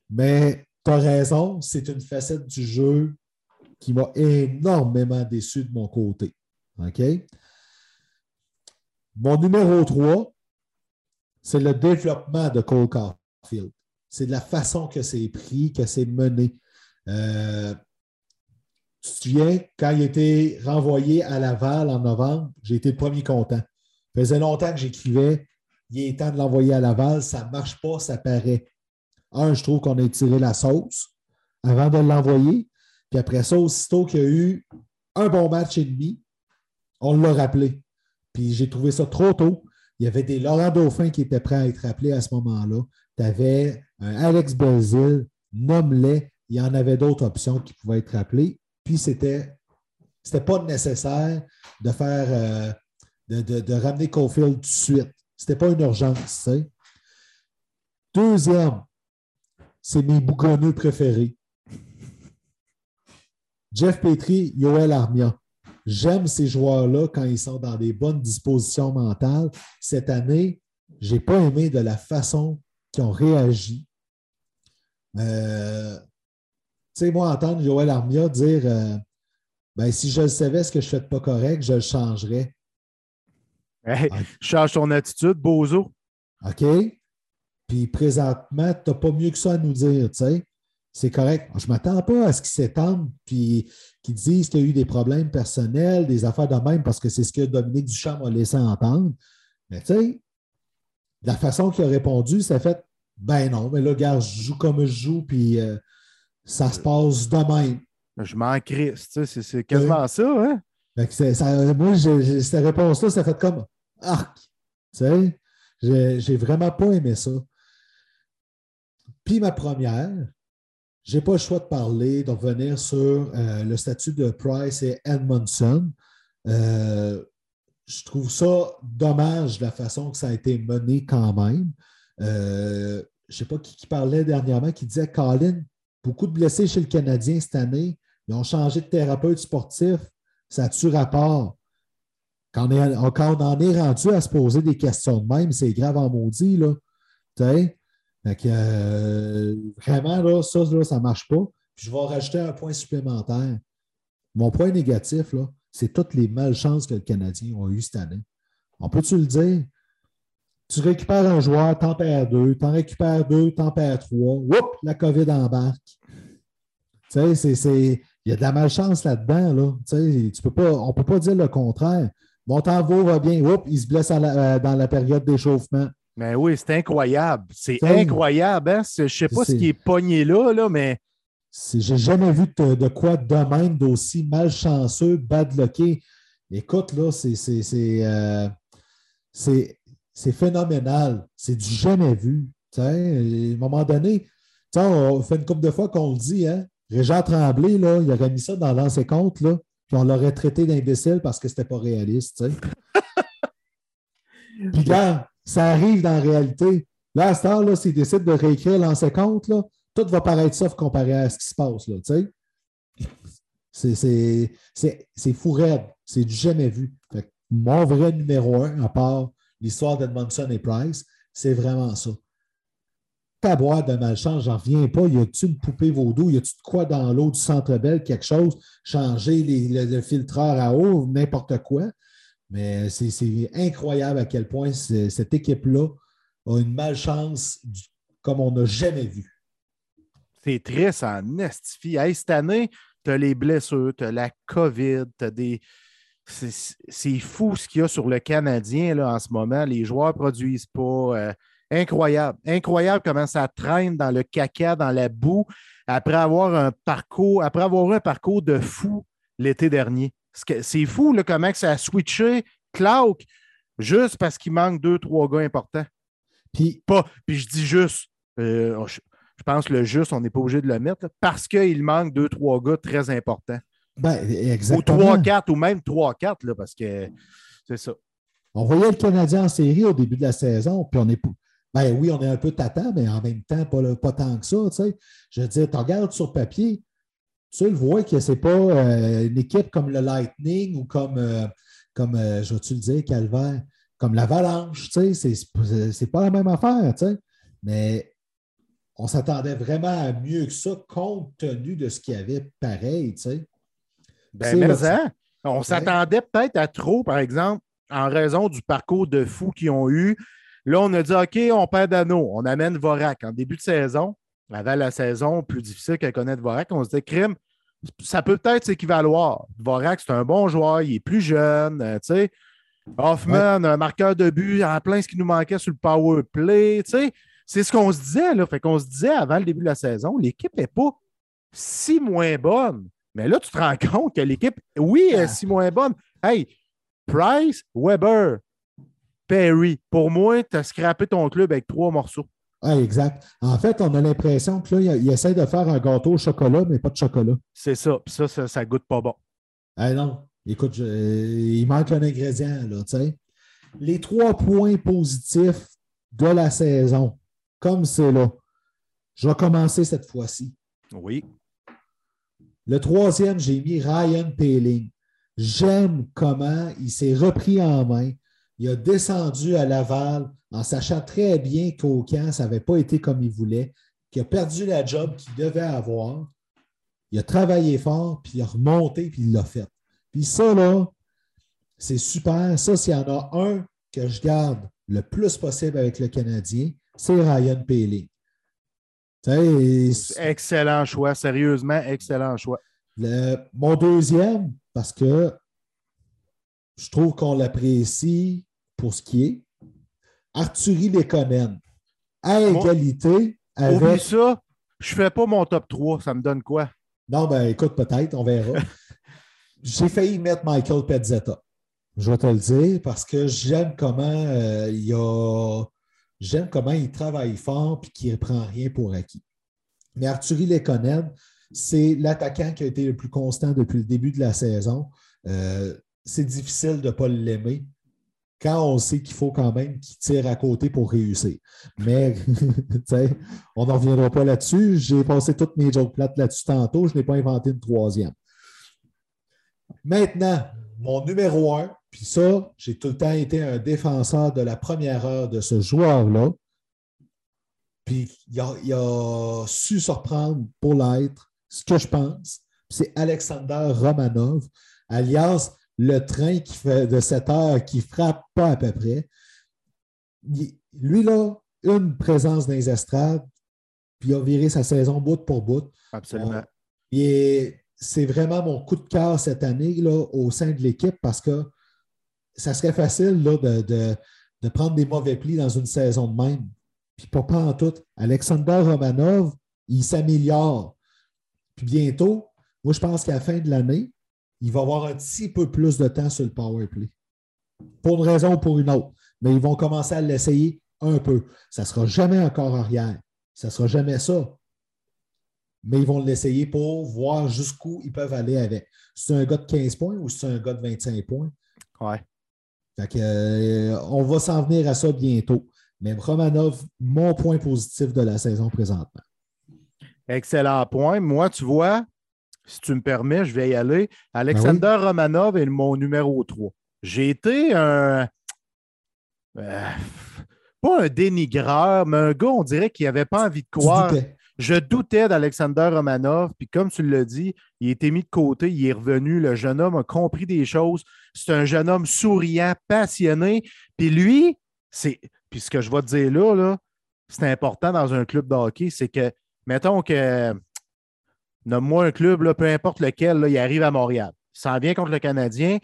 Mais tu as raison, c'est une facette du jeu qui m'a énormément déçu de mon côté. OK? Mon numéro 3, c'est le développement de Cole Caulfield. C'est de la façon que c'est pris, que c'est mené. Euh, tu te souviens, quand il a été renvoyé à Laval en novembre, j'ai été le premier content. Ça faisait longtemps que j'écrivais il est temps de l'envoyer à Laval, ça ne marche pas, ça paraît. Un, je trouve qu'on a tiré la sauce avant de l'envoyer. Puis après ça, aussitôt qu'il y a eu un bon match et demi, on l'a rappelé. Puis j'ai trouvé ça trop tôt. Il y avait des Laurent Dauphin qui étaient prêts à être rappelés à ce moment-là. Tu avais un Alex Belzil, nomme-les. Il y en avait d'autres options qui pouvaient être rappelées. Puis c'était c'était pas nécessaire de faire euh, de, de- ramener Caulfield tout de suite. C'était pas une urgence. tu sais. Deuxième, c'est mes bougonneux préférés. Jeff Petrie, Yoel Armia. J'aime ces joueurs-là quand ils sont dans des bonnes dispositions mentales. Cette année, je n'ai pas aimé de la façon qu'ils ont réagi. Euh, tu sais, moi, entendre Yoel Armia dire euh, ben, si je le savais, ce que je fais de pas correct, je le changerais. Hey, change ton attitude, bozo. OK? Puis présentement, tu n'as pas mieux que ça à nous dire, tu sais. C'est correct. Je ne m'attends pas à ce qu'ils s'étendent puis qu'ils disent qu'il y a eu des problèmes personnels, des affaires de même, parce que c'est ce que Dominique Duchamp a laissé entendre. Mais tu sais, la façon qu'il a répondu, ça fait ben non, mais là, gars, je joue comme je joue, puis euh, ça se passe de même. Je m'en crisse, tu sais, c'est- quasiment ça, hein? Que ça- moi, cette réponse-là, ça fait comme arc. Tu sais, j'ai vraiment pas aimé ça. Puis ma première, j'ai pas le choix de parler, de revenir sur euh, le statut de Price et Edmondson. Euh, je trouve ça dommage la façon que ça a été mené quand même. Euh, je ne sais pas qui, parlait dernièrement, qui disait Colin, beaucoup de blessés chez le Canadien cette année. Ils ont changé de thérapeute sportif. Ça tue rapport? Quand on, en est rendu à se poser des questions de même, c'est grave en maudit. Là. Tu sais? Fait que, euh, vraiment, là, ça, ça ne marche pas. Puis je vais rajouter un point supplémentaire. Mon point négatif, là, c'est toutes les malchances que le Canadien a eues cette année. On peut-tu le dire? Tu récupères un joueur, t'en perds deux, t'en récupères deux, t'en perds trois. Oups, la COVID embarque. Tu sais, il y a de la malchance là-dedans. Là. Tu sais, tu on ne peut pas dire le contraire. Montembeau va bien. Oups, il se blesse euh, dans la période d'échauffement. Mais oui, c'est incroyable. C'est incroyable, hein? Je sais pas ce qui est pogné là, là, mais J'ai jamais vu de, de quoi de même d'aussi malchanceux, bad lucké. Écoute, là, c'est. c'est- c'est, euh, c'est phénoménal. C'est du jamais vu. à un moment donné, on fait une couple de fois qu'on le dit, hein? Régent Tremblay, là, il aurait mis ça dans l'ancien compte, là, puis on l'aurait traité d'imbécile parce que c'était pas réaliste. [laughs] puis quand ça arrive dans la réalité, là, à ce temps-là, s'il décide de réécrire l'ancien compte, tout va paraître sauf comparé à ce qui se passe. Là, c'est fou raide. C'est du jamais vu. mon vrai numéro un, à part l'histoire d'Edmondson et Price, c'est vraiment ça boîte de malchance, j'en reviens pas. Y a-tu une poupée vaudou? Y a-tu de quoi dans l'eau du centre belle, quelque chose? Changer le, filtreur à eau, n'importe quoi. Mais c'est incroyable à quel point cette équipe-là a une malchance comme on n'a jamais vu. C'est triste en estifie. cette année, tu as les blessures, tu as la COVID, tu as des. C'est fou ce qu'il y a sur le Canadien là, en ce moment. Les joueurs ne produisent pas. Euh, Incroyable. Incroyable comment ça traîne dans le caca, dans la boue, après avoir un parcours, après avoir un parcours de fou l'été dernier. C'est fou là, comment ça a switché, Clark, juste parce qu'il manque deux, trois gars importants. Puis, pas, puis je dis juste, euh, je, pense que le juste, on n'est pas obligé de le mettre, parce qu'il manque deux, trois gars très importants. Ben, exactement. Ou trois, quatre, ou même trois, quatre, parce que c'est ça. On voyait le Canadien en série au début de la saison, puis on est, ben oui, on est un peu tata, mais en même temps, pas, pas tant que ça. Tu sais. Je veux dire, tu regardes sur papier, tu le vois que ce n'est pas euh, une équipe comme le Lightning ou comme, euh, comme euh, je vais-tu le dire, Calvaire, comme l'Avalanche. Tu sais, c'est pas la même affaire. Tu sais. Mais on s'attendait vraiment à mieux que ça, compte tenu de ce qu'il y avait pareil. Tu sais. Ben, mais on s'attendait peut-être à trop, par exemple, en raison du parcours de fou qu'ils ont eu Là, on a dit OK, on perd d'anneau. On amène Vorak. En début de saison, avant la saison plus difficile qu'elle connaît de Vorak, on se dit crime, ça peut peut-être s'équivaloir. Vorak, c'est un bon joueur, il est plus jeune. Euh, tu sais. Hoffman, un marqueur de but en plein ce qui nous manquait sur le power play. Tu sais. C'est ce qu'on se disait. Là. Fait qu'on se disait avant le début de la saison, l'équipe n'est pas si moins bonne. Mais là, tu te rends [laughs] compte que l'équipe, oui, est si moins bonne. Hey, Price, Weber, Perry. Pour moi, tu as scrappé ton club avec trois morceaux. Ah, exact. En fait, on a l'impression que là, il, essaie de faire un gâteau au chocolat, mais pas de chocolat. C'est ça. Puis ça, ça, goûte pas bon. Ah non. Écoute, il manque un ingrédient, là, tu sais. Les trois points positifs de la saison, comme c'est là, je vais commencer cette fois-ci. Oui. Le troisième, j'ai mis Ryan Paling. J'aime comment il s'est repris en main. Il a descendu à Laval en sachant très bien qu'au camp, ça n'avait pas été comme il voulait, qu'il a perdu la job qu'il devait avoir. Il a travaillé fort, puis il a remonté, puis il l'a fait. Puis ça, là, c'est super. Ça, s'il y en a un que je garde le plus possible avec le Canadien, c'est Ryan Paley. Excellent choix, sérieusement, excellent choix. mon deuxième, parce que je trouve qu'on l'apprécie pour ce qui est. Arthurie Lekonen, à égalité avec. Oublie ça, je fais pas mon top 3, ça me donne quoi? Non, ben écoute, peut-être, on verra. [laughs] J'ai failli mettre Michael Pezzetta. Je vais te le dire parce que j'aime comment euh, il a. J'aime comment il travaille fort et qu'il ne prend rien pour acquis. Mais Arthurie Lekonen, c'est l'attaquant qui a été le plus constant depuis le début de la saison. Euh, c'est difficile de ne pas l'aimer quand on sait qu'il faut quand même qu'il tire à côté pour réussir. Mais [laughs] on n'en reviendra pas là-dessus. J'ai passé toutes mes jokes plates là-dessus tantôt. Je n'ai pas inventé une troisième. Maintenant, mon numéro un, puis ça, j'ai tout le temps été un défenseur de la première heure de ce joueur-là. Puis il a, il a, su surprendre pour l'être, ce que je pense. C'est Alexander Romanov, alias le train qui fait de 7 heures qui frappe pas à peu près. lui, là, une présence dans les estrades, puis il a viré sa saison bout pour bout. Absolument. et c'est vraiment mon coup de cœur cette année là, au sein de l'équipe parce que ça serait facile là, de, prendre des mauvais plis dans une saison de même. Puis pas, pas en tout. Alexander Romanov, il s'améliore. Puis bientôt, moi, je pense qu'à la fin de l'année, il va avoir un petit peu plus de temps sur le power play. Pour une raison ou pour une autre. mais ils vont commencer à l'essayer un peu. Ça ne sera jamais encore arrière. Ça ne sera jamais ça. Mais ils vont l'essayer pour voir jusqu'où ils peuvent aller avec. C'est un gars de 15 points ou c'est un gars de 25 points? Ouais. Fait que, euh, on va s'en venir à ça bientôt. Mais Romanov, mon point positif de la saison présentement. Excellent point. Moi, tu vois, si tu me permets, je vais y aller. Alexander Romanov est mon numéro 3. J'ai été un. Euh, pas un dénigreur, mais un gars, on dirait qu'il n'avait pas envie de croire. Je doutais d'Alexander Romanov, puis comme tu l'as dit, il a été mis de côté, il est revenu, le jeune homme a compris des choses. C'est un jeune homme souriant, passionné. Puis lui, c'est. Puis ce que je vais te dire là, là c'est important dans un club de hockey, c'est que, mettons que Nomme-moi un club, là, peu importe lequel, là, il arrive à Montréal. Il s'en vient contre le Canadien.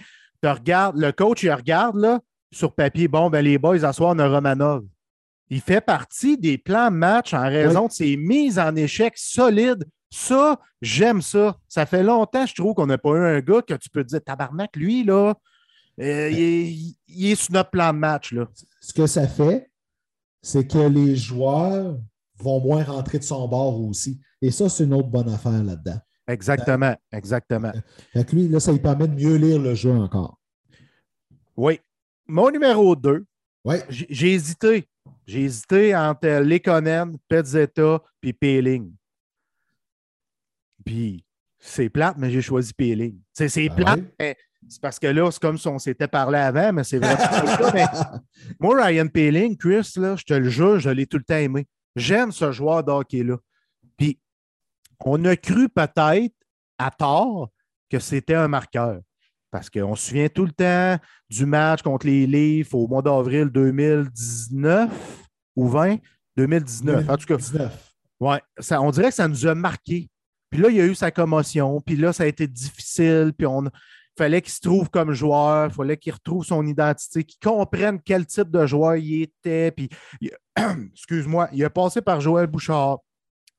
Le coach, il regarde là, sur papier, bon, ben, les boys, à soir, on Romanov. Il fait partie des plans match en raison de ses mises en échec solides. Ça, j'aime ça. Ça fait longtemps, je trouve, qu'on n'a pas eu un gars que tu peux te dire, tabarnak, lui, là, euh, il, est, sur notre plan de match. Là. Ce que ça fait, c'est que les joueurs vont moins rentrer de son bord aussi. Et ça, c'est une autre bonne affaire là-dedans. Exactement, exactement. Fait lui, là, ça lui permet de mieux lire le jeu encore. Oui. Mon numéro 2, ouais. j'ai hésité. J'ai hésité entre Lekonen, Petzetta puis Peeling. Puis c'est plate, mais j'ai choisi Peeling. C'est ben plate, c'est parce que là, c'est comme si on s'était parlé avant, mais c'est vrai. [laughs] moi, Ryan Peeling, Chris, là, je te le jure, je l'ai tout le temps aimé. J'aime ce joueur d'hockey-là. Puis, on a cru peut-être, à tort, que c'était un marqueur. Parce qu'on se souvient tout le temps du match contre les Leafs au mois d'avril 2019 ou 20? 2019, en tout cas. Ouais, ça, on dirait que ça nous a marqué. Puis là, il y a eu sa commotion. Puis là, ça a été difficile. Puis on fallait qu'il se trouve comme joueur. Il fallait qu'il retrouve son identité, qu'il comprenne quel type de joueur il était. Puis, [clears throat] excuse-moi, il a passé par Joël Bouchard.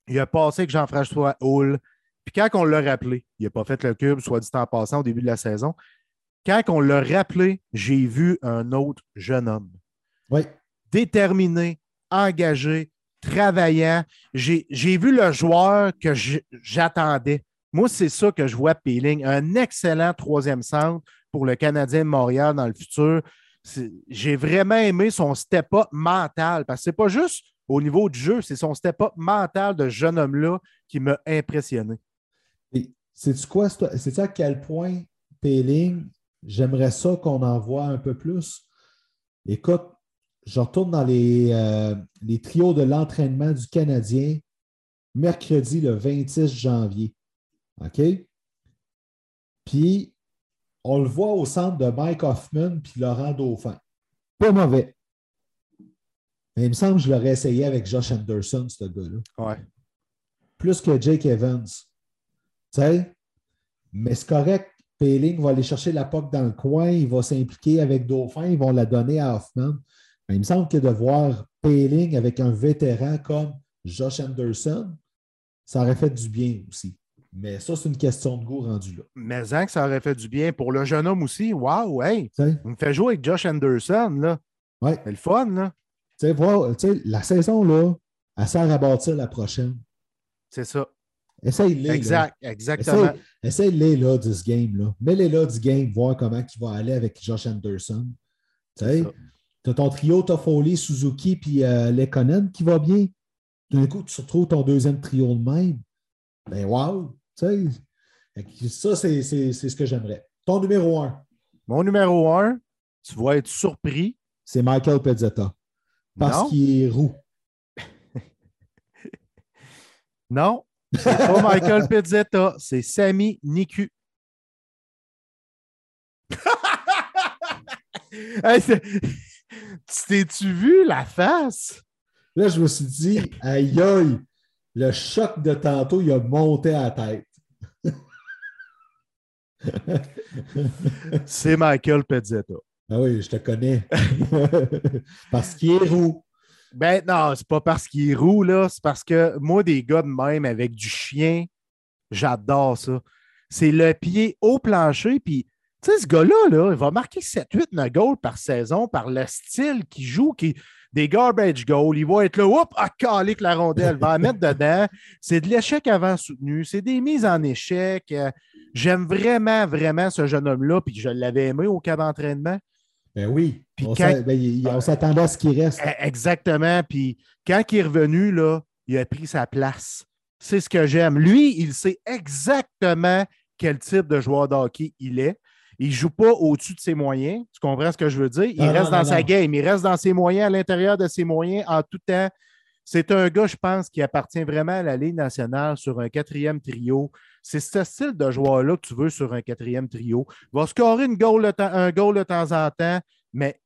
Il a passé avec Jean-François Hull. Puis quand on l'a rappelé, il n'a pas fait le cube, soit dit en passant au début de la saison. Quand on l'a rappelé, j'ai vu un autre jeune homme. Oui. Déterminé, engagé, travaillant. J'ai vu le joueur que j'attendais. Moi, c'est ça que je vois Peeling. Un excellent troisième centre pour le Canadien de Montréal dans le futur. J'ai vraiment aimé son step-up mental parce que c'est pas juste au niveau du jeu, c'est son step-up mental de jeune homme-là qui m'a impressionné. C'est-tu quoi? C'est-tu à quel point Péling, j'aimerais ça qu'on en voit un peu plus? Écoute, je retourne dans les, euh, les trios de l'entraînement du Canadien mercredi le 26 janvier. OK? Puis, on le voit au centre de Mike Hoffman puis Laurent Dauphin. Pas mauvais. Mais il me semble que je l'aurais essayé avec Josh Anderson, ce gars-là. Ouais. Plus que Jake Evans. Tu sais? Mais c'est correct. Payling va aller chercher la POC dans le coin, il va s'impliquer avec Dauphin, ils vont la donner à Hoffman. Mais il me semble que de voir Payling avec un vétéran comme Josh Anderson, ça aurait fait du bien aussi. Mais ça, c'est une question de goût rendu là. Mais que ça aurait fait du bien pour le jeune homme aussi. Waouh, hey! On me fait jouer avec Josh Anderson, là. Ouais. C'est le fun, là. Tu sais, voir, la saison, là, elle sert à bâtir la prochaine. C'est ça. Essaye-les. Exact, exactement. Essaye-les, là, de ce game-là. Mets-les là du game, voir comment il va aller avec Josh Anderson. Tu sais, tu as ton trio Toffoli, Suzuki, puis euh, Lekonen qui va bien. D'un coup, tu retrouves ton deuxième trio de même. Ben, wow! Ça, c'est ce que j'aimerais. Ton numéro un. Mon numéro un, tu vas être surpris. C'est Michael Pezzetta. Parce qu'il est roux. [laughs] non, c'est pas Michael Pezzetta, c'est Sami Niku. [laughs] T'es-tu vu la face? Là, je me suis dit, aïe aïe, le choc de tantôt, il a monté à la tête. [laughs] c'est Michael Pezzetta. Ah oui, je te connais. [laughs] parce qu'il est roux. Ben non, c'est pas parce qu'il est roux, là. C'est parce que moi, des gars de même avec du chien, j'adore ça. C'est le pied au plancher, puis Tu sais, ce gars-là, là, il va marquer 7, 8, 9 goals par saison par le style qu'il joue, qui des garbage goals. Il va être là, hop, à caler que la rondelle, va la [laughs] mettre dedans. C'est de l'échec avant soutenu, c'est des mises en échec. Euh, J'aime vraiment, vraiment ce jeune homme-là, puis je l'avais aimé au cas d'entraînement. Ben oui. Puis on ben, s'attendait à ce qu'il reste. Eh, Exactement. Puis quand il est revenu, là, il a pris sa place. C'est ce que j'aime. Lui, il sait exactement quel type de joueur de hockey il est. Il ne joue pas au-dessus de ses moyens. Tu comprends ce que je veux dire? Il Non, reste non, dans non, sa game. Il reste dans ses moyens, à l'intérieur de ses moyens, en tout temps. C'est un gars, je pense, qui appartient vraiment à la Ligue nationale sur un quatrième trio. C'est ce style de joueur-là que tu veux sur un quatrième trio. Il va scorer une goal de un goal de temps en temps, mais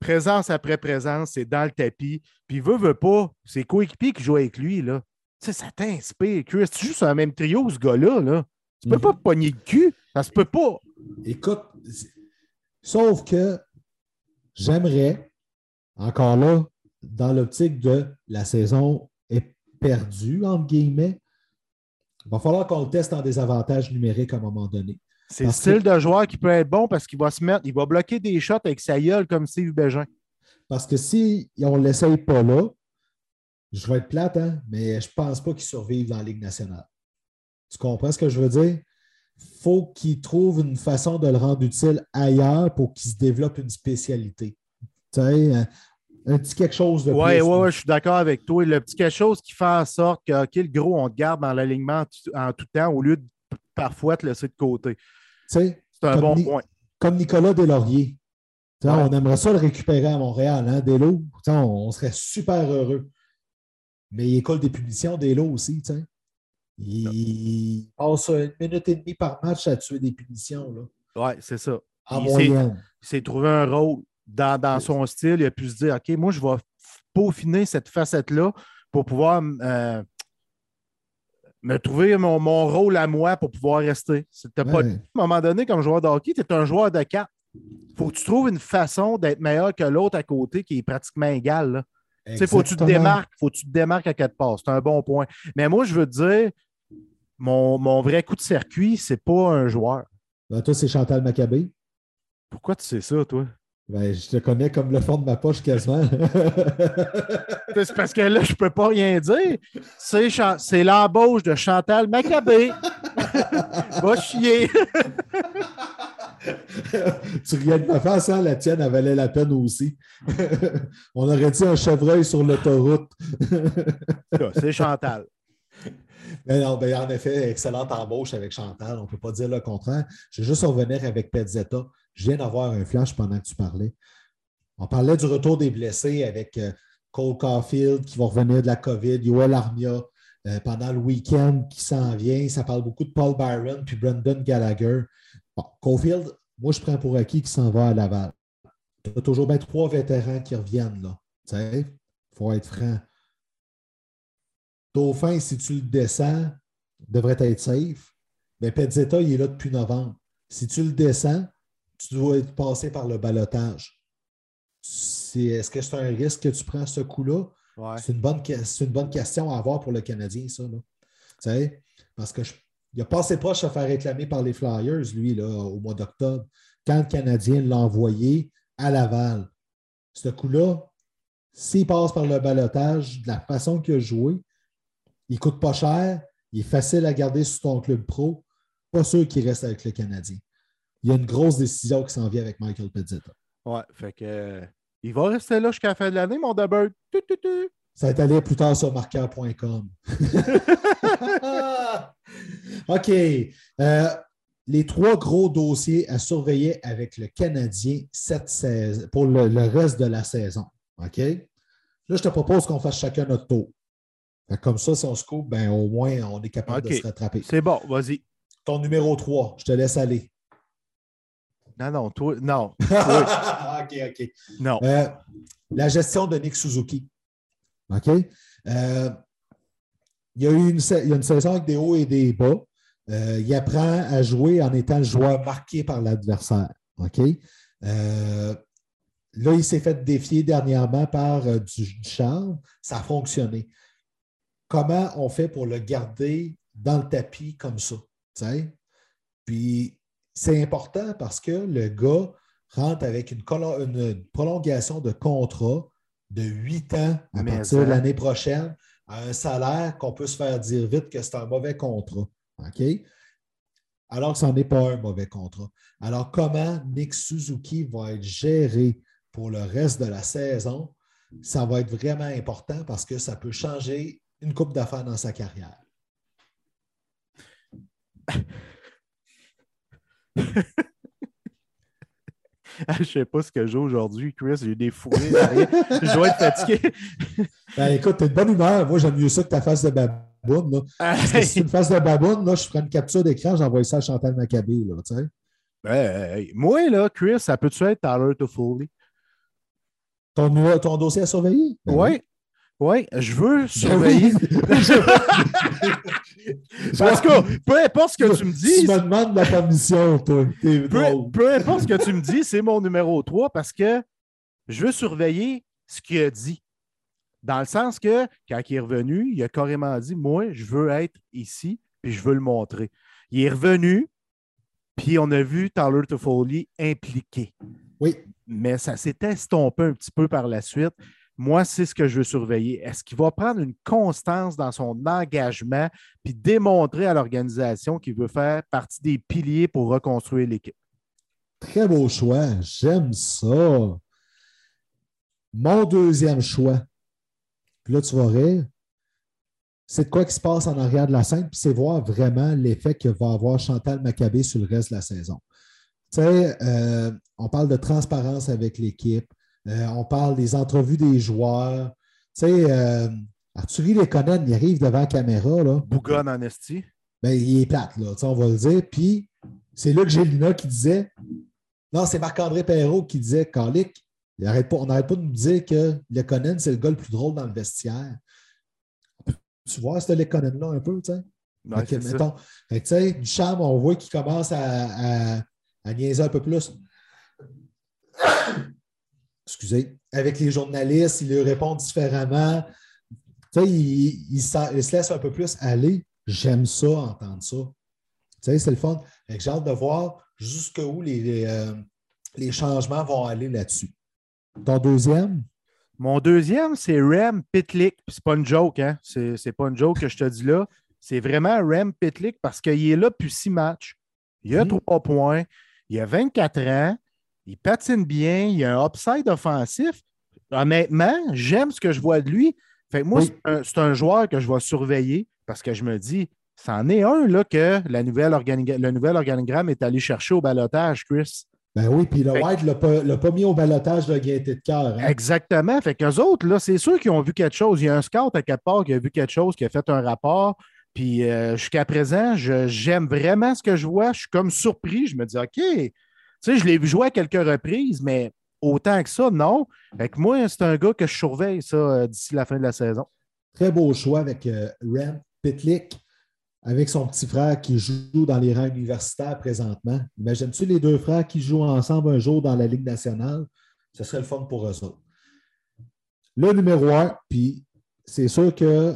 présence après présence, c'est dans le tapis. Puis veut, veut pas, ses coéquipiers qui jouent avec lui, là. Ça t'inspire. Chris, tu joues sur un même trio, ce gars-là, là. Tu peux Mhm. pas pogner le cul. Ça se peut pas. Écoute, sauf que j'aimerais, encore là, dans l'optique de la saison est perdue, entre guillemets, il va falloir qu'on le teste en désavantage numérique à un moment donné. C'est le style que- de joueur qui peut être bon parce qu'il va se mettre, il va bloquer des shots avec sa gueule comme Steve Bégin. Parce que si on ne l'essaye pas là, je vais être plate, hein, mais je ne pense pas qu'il survive dans la Ligue nationale. Tu comprends ce que je veux dire? Il faut qu'il trouve une façon de le rendre utile ailleurs pour qu'il se développe une spécialité. Tu sais, un, petit quelque chose de Oui, plus. oui, ouais, je suis d'accord avec toi. Le petit quelque chose qui fait en sorte que, OK, le gros, on te garde dans l'alignement en tout- temps au lieu de parfois te laisser de côté. Tu sais, C'est un bon Ni- point. comme Nicolas Deslauriers. Ouais. On aimerait ça le récupérer à Montréal, hein, Delo. On, on serait super heureux. Mais il école des punitions, Delo aussi. tu sais. Il, il passe une minute et demie par match à tuer des punitions, Oui, c'est ça. en Il moyenne. Il s'est trouvé un rôle dans, dans son style. Il a pu se dire OK, moi, je vais peaufiner cette facette-là pour pouvoir euh, me trouver mon, mon rôle à moi pour pouvoir rester. C'était pas à un moment donné, comme joueur de hockey, tu es un joueur de quatre. Il faut que tu trouves une façon d'être meilleur que l'autre à côté qui est pratiquement égal. sais, faut que tu te démarques, faut que tu te démarques à quatre passes. C'est un bon point. Mais moi, je veux te dire, mon, mon vrai coup de circuit, c'est pas un joueur. Ben, toi, c'est Chantal Maccabé. Pourquoi tu sais ça, toi? Ben, je te connais comme le fond de ma poche quasiment. [laughs] C'est parce que là, je peux pas rien dire. C'est, c'est l'embauche de Chantal Maccabé. [laughs] Va chier. [laughs] tu riais de ma face, hein? la tienne, elle valait la peine aussi. On aurait dit un chevreuil sur l'autoroute. c'est Chantal. Mais non, ben, en effet, excellente embauche avec Chantal. On ne peut pas dire le contraire. Je vais juste revenir avec Petzetta. Je viens d'avoir un flash pendant que tu parlais. On parlait du retour des blessés avec euh, Cole Caulfield qui va revenir de la COVID, Yoel Armia euh, pendant le week-end qui s'en vient. Ça parle beaucoup de Paul Byron puis Brendan Gallagher. Caulfield, moi, je prends pour acquis qu'il s'en va à Laval. Tu as toujours bien trois vétérans qui reviennent. là. Il faut être franc. Dauphin, si tu le descends, devrait être safe. Mais Petzetta, il est là depuis novembre. Si tu le descends, tu dois être passé par le balotage. Est-ce que c'est un risque que tu prends ce coup-là? Ouais. C'est une, bonne, une question à avoir pour le Canadien, ça. Là. Tu sais, parce que je- il a passé proche à faire réclamer par les Flyers, lui, là, au mois d'octobre, quand le Canadien l'a envoyé à Laval. Ce coup-là, s'il passe par le balotage de la façon qu'il a joué, il ne coûte pas cher, il est facile à garder sur ton club pro. Pas sûr qu'il reste avec le Canadien. Il y a une grosse décision qui s'en vient avec Michael Pezzetta. Ouais, fait que. euh, il va rester là jusqu'à la fin de l'année, mon tu. Ça va être allé plus tard sur marqueur.com. [laughs] OK. Euh, les trois gros dossiers à surveiller avec le Canadien cette saison, pour le, le reste de la saison. OK? Là, je te propose qu'on fasse chacun notre tour. Que Comme ça, si on se coupe, ben, au moins, on est capable de se rattraper. C'est bon, vas-y. Ton numéro 3, je te laisse aller. Non, non, toi, non. [laughs] OK, OK. Non. Euh, la gestion de Nick Suzuki. OK? Euh, il, y a eu une, il y a une saison avec des hauts et des bas. Euh, il apprend à jouer en étant le joueur marqué par l'adversaire. OK? Là, il s'est fait défier dernièrement par du, du charme. Ça a fonctionné. Comment on fait pour le garder dans le tapis comme ça? Puis, c'est important parce que le gars rentre avec une, prolongation de contrat de 8 ans à partir de l'année prochaine à un salaire qu'on peut se faire dire vite que c'est un mauvais contrat. OK? Alors que ce n'est pas un mauvais contrat. Alors, comment Nick Suzuki va être géré pour le reste de la saison? Ça va être vraiment important parce que ça peut changer une coupe d'affaires dans sa carrière. [laughs] je ne sais pas ce que j'ai aujourd'hui, Chris. J'ai des fourrés je dois être fatigué. [laughs] ben, écoute, t'es de bonne humeur. Moi, j'aime mieux ça que ta face de baboune. Là. [laughs] Parce que si une face de baboune, là, je ferai une capture d'écran, j'envoie ça à Chantal Maccabé. Là, tu. Ben, moi, là, Chris, ça peut-tu être Tyler Toffoli? Ton, ton dossier à surveiller? Ben oui. Oui, je veux ben surveiller. [laughs] Parce que peu importe ce que tu me dis. Tu me demandes la permission, toi. Peu, peu, importe ce que tu me dis, c'est mon numéro 3 parce que je veux surveiller ce qu'il a dit. Dans le sens que, quand il est revenu, il a carrément dit Moi, je veux être ici, puis je veux le montrer. Il est revenu, puis on a vu Tyler Toffoli impliqué. Oui. Mais ça s'est estompé un petit peu par la suite. Moi, c'est ce que je veux surveiller. Est-ce qu'il va prendre une constance dans son engagement puis démontrer à l'organisation qu'il veut faire partie des piliers pour reconstruire l'équipe? Très beau choix. J'aime ça. Mon deuxième choix, puis là, tu vas rire, c'est de quoi qui se passe en arrière de la scène, puis c'est voir vraiment l'effet que va avoir Chantal Maccabé sur le reste de la saison. Tu sais, euh, on parle de transparence avec l'équipe. Euh, on parle des entrevues des joueurs. Tu sais, euh, Arthurie Lekonen, il arrive devant la caméra. Là. Bougonne en esti. Ben, il est plate, là, on va le dire. Puis, c'est là que j'ai qui disait Non, c'est Marc-André Perrault qui disait Calic, on n'arrête pas de nous dire que Lekonen, c'est le gars le plus drôle dans le vestiaire. Tu vois, ce Lekonen-là un peu, tu sais. Ouais, mettons, tu sais, du charme, on voit qu'il commence à, à, à niaiser un peu plus excusez, avec les journalistes, il leur répond différemment. Tu sais, il, se laisse un peu plus aller. J'aime ça, entendre ça. Tu sais, c'est le fun. J'ai hâte de voir jusqu'où les, euh, les changements vont aller là-dessus. Ton deuxième? Mon deuxième, c'est Rem Pitlick. C'est pas une joke, hein? C'est pas une joke que je te dis là. C'est vraiment Rem Pitlick parce qu'il est là depuis six matchs. Il a trois points. Il a 24 ans il patine bien, il a un upside offensif. Honnêtement, j'aime ce que je vois de lui. Fait moi, c'est un, joueur que je vais surveiller parce que je me dis, c'en est un là, que la nouvelle le nouvel organigramme est allé chercher au balotage, Chris. Ben oui, puis le White ne l'a pas, mis au balotage de gaieté de cœur. Hein. Exactement. Fait qu'eux autres, là, c'est sûr qu'ils ont vu quelque chose. Il y a un scout à quelque part qui a vu quelque chose, qui a fait un rapport. Puis euh, jusqu'à présent, j'aime vraiment ce que je vois. Je suis comme surpris. Je me dis, OK, tu sais, je l'ai vu jouer à quelques reprises, mais autant que ça, non. Fait moi, c'est un gars que je surveille ça euh, d'ici la fin de la saison. Très beau choix avec euh, Rem Pitlick, avec son petit frère qui joue dans les rangs universitaires présentement. Imagines-tu les deux frères qui jouent ensemble un jour dans la Ligue nationale? Ce serait le fun pour eux autres. Le numéro un, puis c'est sûr que.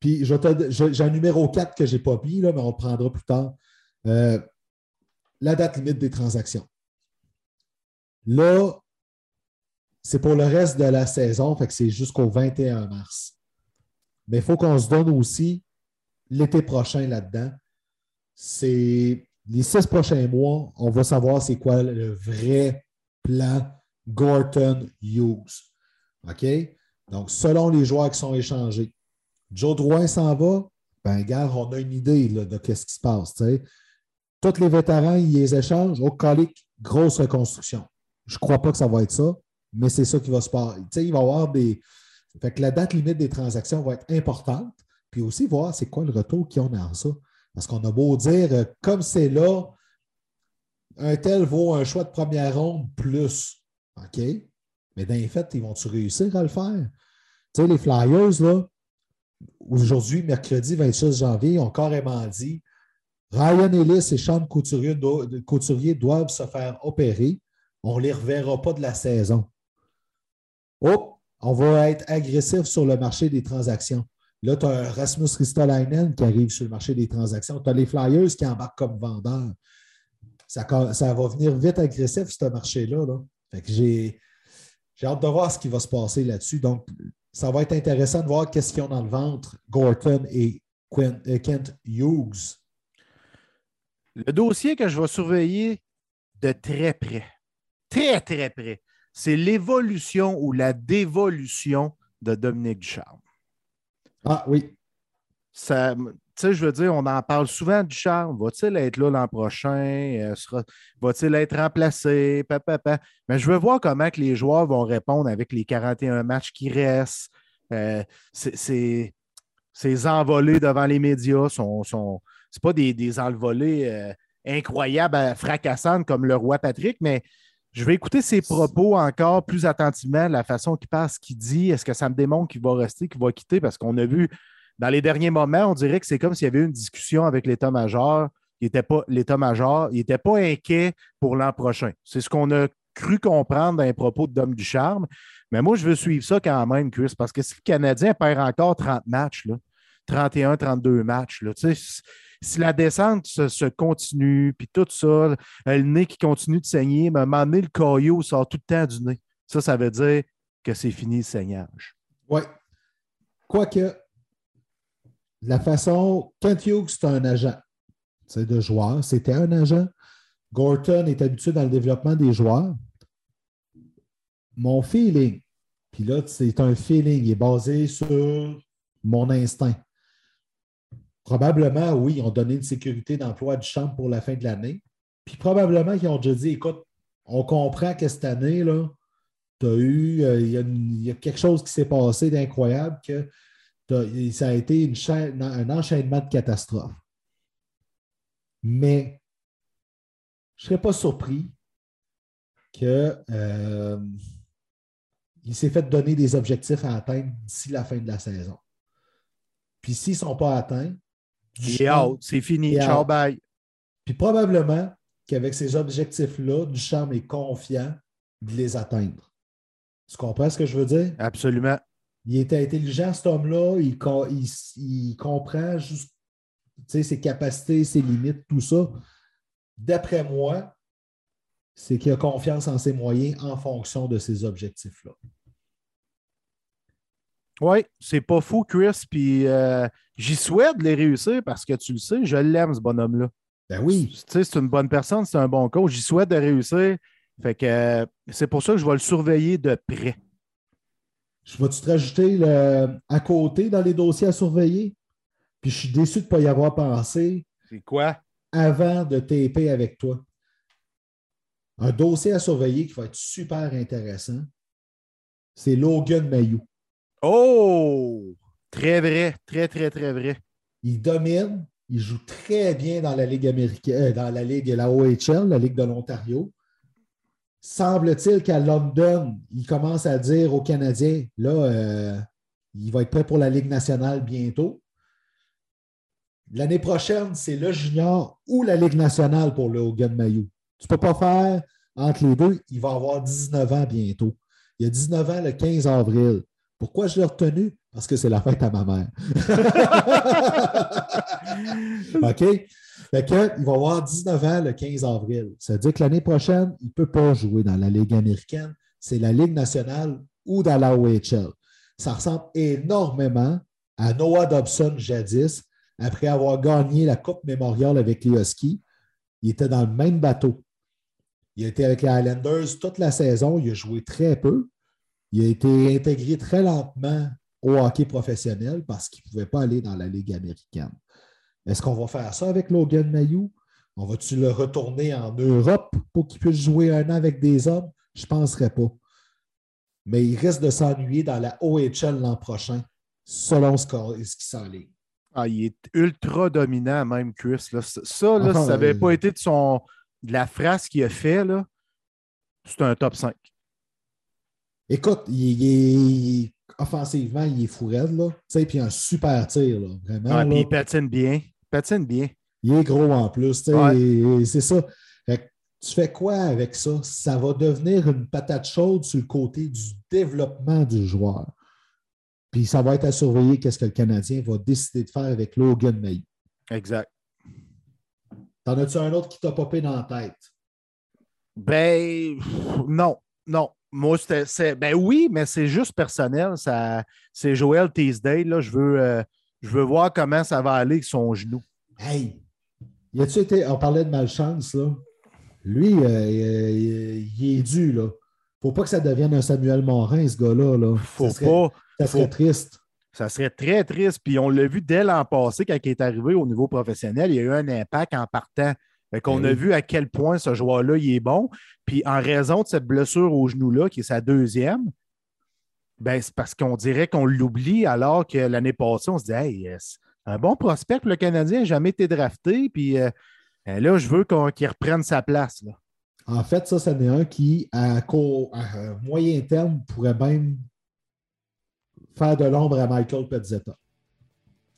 Puis j'ai un numéro 4 que je n'ai pas mis, là, mais on le prendra plus tard. Euh, la date limite des transactions. Là, c'est pour le reste de la saison, fait que c'est jusqu'au 21 mars. Mais il faut qu'on se donne aussi l'été prochain là-dedans. C'est les six prochains mois, on va savoir c'est quoi le vrai plan Gorton Hughes. OK? Donc, selon les joueurs qui sont échangés, Joe Drouin s'en va, ben, gars, on a une idée de ce qui se passe. Tous les vétérans, ils les échangent. Au colique, grosse reconstruction. Je ne crois pas que ça va être ça, mais c'est ça qui va se passer. il va y avoir des. Fait que la date limite des transactions va être importante. Puis aussi voir c'est quoi le retour qu'ils ont dans ça. Parce qu'on a beau dire, euh, comme c'est là, un tel vaut un choix de première ronde plus. OK? Mais dans les faits, ils vont-tu réussir à le faire? Tu sais, les Flyers, là, aujourd'hui, mercredi 26 janvier, ont carrément dit Ryan Ellis et Sean Couturier, doivent se faire opérer. On ne les reverra pas de la saison. Oh, on va être agressif sur le marché des transactions. Là, tu as Rasmus Ristolainen qui arrive sur le marché des transactions. Tu as les Flyers qui embarquent comme vendeurs. Ça, va venir vite agressif, ce marché-là. J'ai hâte de voir ce qui va se passer là-dessus. Donc, ça va être intéressant de voir qu'est-ce qu'ils ont dans le ventre, Gorton et euh, Kent Hughes. Le dossier que je vais surveiller de très près, très, très près, c'est l'évolution ou la dévolution de Dominique Ducharme. Ah oui. Ça, je veux dire, on en parle souvent du charme. Va-t-il être là l'an prochain? Euh, va-t-il être remplacé? Mais je veux voir comment que les joueurs vont répondre avec les 41 matchs qui restent. Euh, c'est ces envolées devant les médias sont. sont c'est pas des, des envolées euh, incroyables, fracassantes comme le roi Patrick, mais je vais écouter ses propos encore plus attentivement, la façon qu'il passe, qu'il dit. Est-ce que ça me démontre qu'il va rester, qu'il va quitter? Parce qu'on a vu dans les derniers moments, on dirait que c'est comme s'il y avait eu une discussion avec l'état-major. L'état-major, il n'était pas inquiet pour l'an prochain. C'est ce qu'on a cru comprendre dans les propos de Dom Ducharme. Mais moi, je veux suivre ça quand même, Chris, parce que si le Canadien perd encore 30 matchs, là, 31, 32 matchs, là, si la descente se, continue, puis tout ça, le nez qui continue de saigner, mais à un moment donné, le caillou sort tout le temps du nez. Ça, ça veut dire que c'est fini le saignage. Oui. Quoique, la façon, Kent Hughes, c'est un agent de joueur. C'était un agent. Gorton est habitué dans le développement des joueurs. Mon feeling, puis là, c'est un feeling, il est basé sur mon instinct. Probablement, oui, ils ont donné une sécurité d'emploi du champ pour la fin de l'année. Puis probablement qu'ils ont déjà dit écoute, on comprend que cette année, là, tu as eu, euh, il y, a quelque chose qui s'est passé d'incroyable, que ça a été une un enchaînement de catastrophes. Mais je ne serais pas surpris qu'il euh, s'est fait donner des objectifs à atteindre d'ici la fin de la saison. Puis s'ils ne sont pas atteints, c'est fini. Ciao, bye. Puis probablement qu'avec ces objectifs-là, Duchamp est confiant de les atteindre. Tu comprends ce que je veux dire? Absolument. Il est intelligent, cet homme-là. Il, comprend juste ses capacités, ses limites, tout ça. D'après moi, c'est qu'il a confiance en ses moyens en fonction de ses objectifs-là. Oui, c'est pas fou, Chris. Puis euh, j'y souhaite de les réussir parce que tu le sais, je l'aime, ce bonhomme-là. Ben oui. Tu sais, c'est une bonne personne, c'est un bon coach. J'y souhaite de réussir. Fait que euh, c'est pour ça que je vais le surveiller de près. Je vais-tu te rajouter à côté dans les dossiers à surveiller? Puis je suis déçu de ne pas y avoir pensé. C'est quoi? Avant de TP avec toi. Un dossier à surveiller qui va être super intéressant, c'est Logan Mayou. Oh! Très vrai, très, très, très vrai. Il domine, il joue très bien dans la Ligue américaine, euh, dans la Ligue, la OHL, la Ligue de l'Ontario. Semble-t-il qu'à London, il commence à dire aux Canadiens, là, euh, il va être prêt pour la Ligue nationale bientôt. L'année prochaine, c'est le junior ou la Ligue nationale pour le Hogan Mayou. Tu ne peux pas faire entre les deux. Il va avoir 19 ans bientôt. Il a 19 ans le 15 avril. Pourquoi je l'ai retenu? Parce que c'est la fête à ma mère. [laughs] OK? Fait il va avoir 19 ans le 15 avril. Ça veut dire que l'année prochaine, il ne peut pas jouer dans la Ligue américaine. C'est la Ligue nationale ou dans la OHL. Ça ressemble énormément à Noah Dobson jadis, après avoir gagné la Coupe mémoriale avec les Huskies. Il était dans le même bateau. Il a été avec les Highlanders toute la saison. Il a joué très peu. Il a été intégré très lentement au hockey professionnel parce qu'il ne pouvait pas aller dans la Ligue américaine. Est-ce qu'on va faire ça avec Logan Mayou? On va-tu le retourner en Europe pour qu'il puisse jouer un an avec des hommes? Je ne penserais pas. Mais il risque de s'ennuyer dans la OHL l'an prochain, selon ce, qui s'enligne. Ah, il est ultra dominant, même Chris. Ça, ça n'avait euh, pas été de, son, de la phrase qu'il a fait, c'est un top 5. Écoute, il, est offensivement, il est fou raide, là. Puis un super tir, là. Vraiment. puis il patine bien patine bien. Il est gros en plus. C'est ça. tu fais quoi avec ça? Ça va devenir une patate chaude sur le côté du développement du joueur. Puis ça va être à surveiller qu'est-ce que le Canadien va décider de faire avec Logan May. Exact. T'en as-tu un autre qui t'a popé dans la tête? Ben, non, non. Moi, c'était. Ben oui, mais c'est juste personnel. Ça, c'est Joël Teasdale. Là. Je, veux, euh, je veux voir comment ça va aller avec son genou. Hey! Y a-tu été. On parlait de malchance, là. Lui, euh, il, est dû, là. Faut pas que ça devienne un Samuel Morin, ce gars-là. Là. Faut pas. Ça serait triste. Ça serait très triste. Puis on l'a vu dès l'an passé, quand il est arrivé au niveau professionnel, il y a eu un impact en partant. Fait qu'on ben a vu à quel point ce joueur-là, il est bon. Puis en raison de cette blessure au genou-là, qui est sa deuxième, ben, c'est parce qu'on dirait qu'on l'oublie alors que l'année passée, on se dit Hey, un bon prospect, le Canadien n'a jamais été drafté. Puis euh, ben là, je veux qu'il reprenne sa place. Là. En fait, ça, c'en est un qui, à, moyen terme, pourrait même faire de l'ombre à Michael Pezzetta.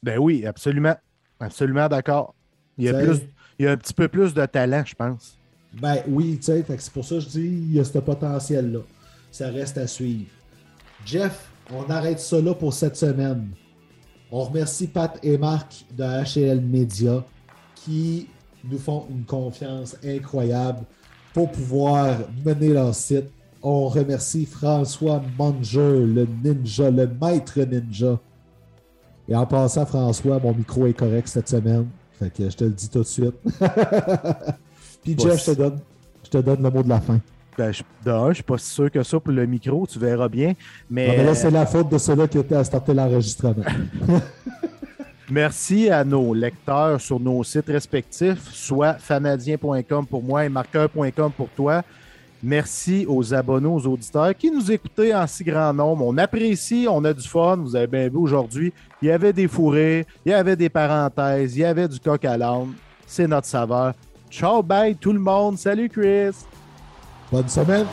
Ben oui, absolument. Absolument d'accord. Il y, a plus, il y a un petit peu plus de talent, je pense. Ben oui, tu sais, c'est pour ça que je dis il y a ce potentiel-là. Ça reste à suivre. Jeff, on arrête ça là pour cette semaine. On remercie Pat et Marc de HL Media qui nous font une confiance incroyable pour pouvoir mener leur site. On remercie François Manger, le ninja, le maître ninja. Et en passant, François, mon micro est correct cette semaine. Fait que je te le dis tout de suite. [laughs] Puis Jeff, je te, donne, je te donne le mot de la fin. Ben, je, ne suis pas si sûr que ça pour le micro, tu verras bien. Mais, là, c'est la faute de ceux-là qui étaient à starter l'enregistrement. [laughs] Merci à nos lecteurs sur nos sites respectifs, soit fanadien.com pour moi et marqueur.com pour toi. Merci aux abonnés, aux auditeurs qui nous écoutaient en si grand nombre. On apprécie, on a du fun. Vous avez bien vu aujourd'hui. Il y avait des fourrés, il y avait des parenthèses, il y avait du coq à l'âne. C'est notre saveur. Ciao, bye tout le monde. Salut Chris. Bonne semaine.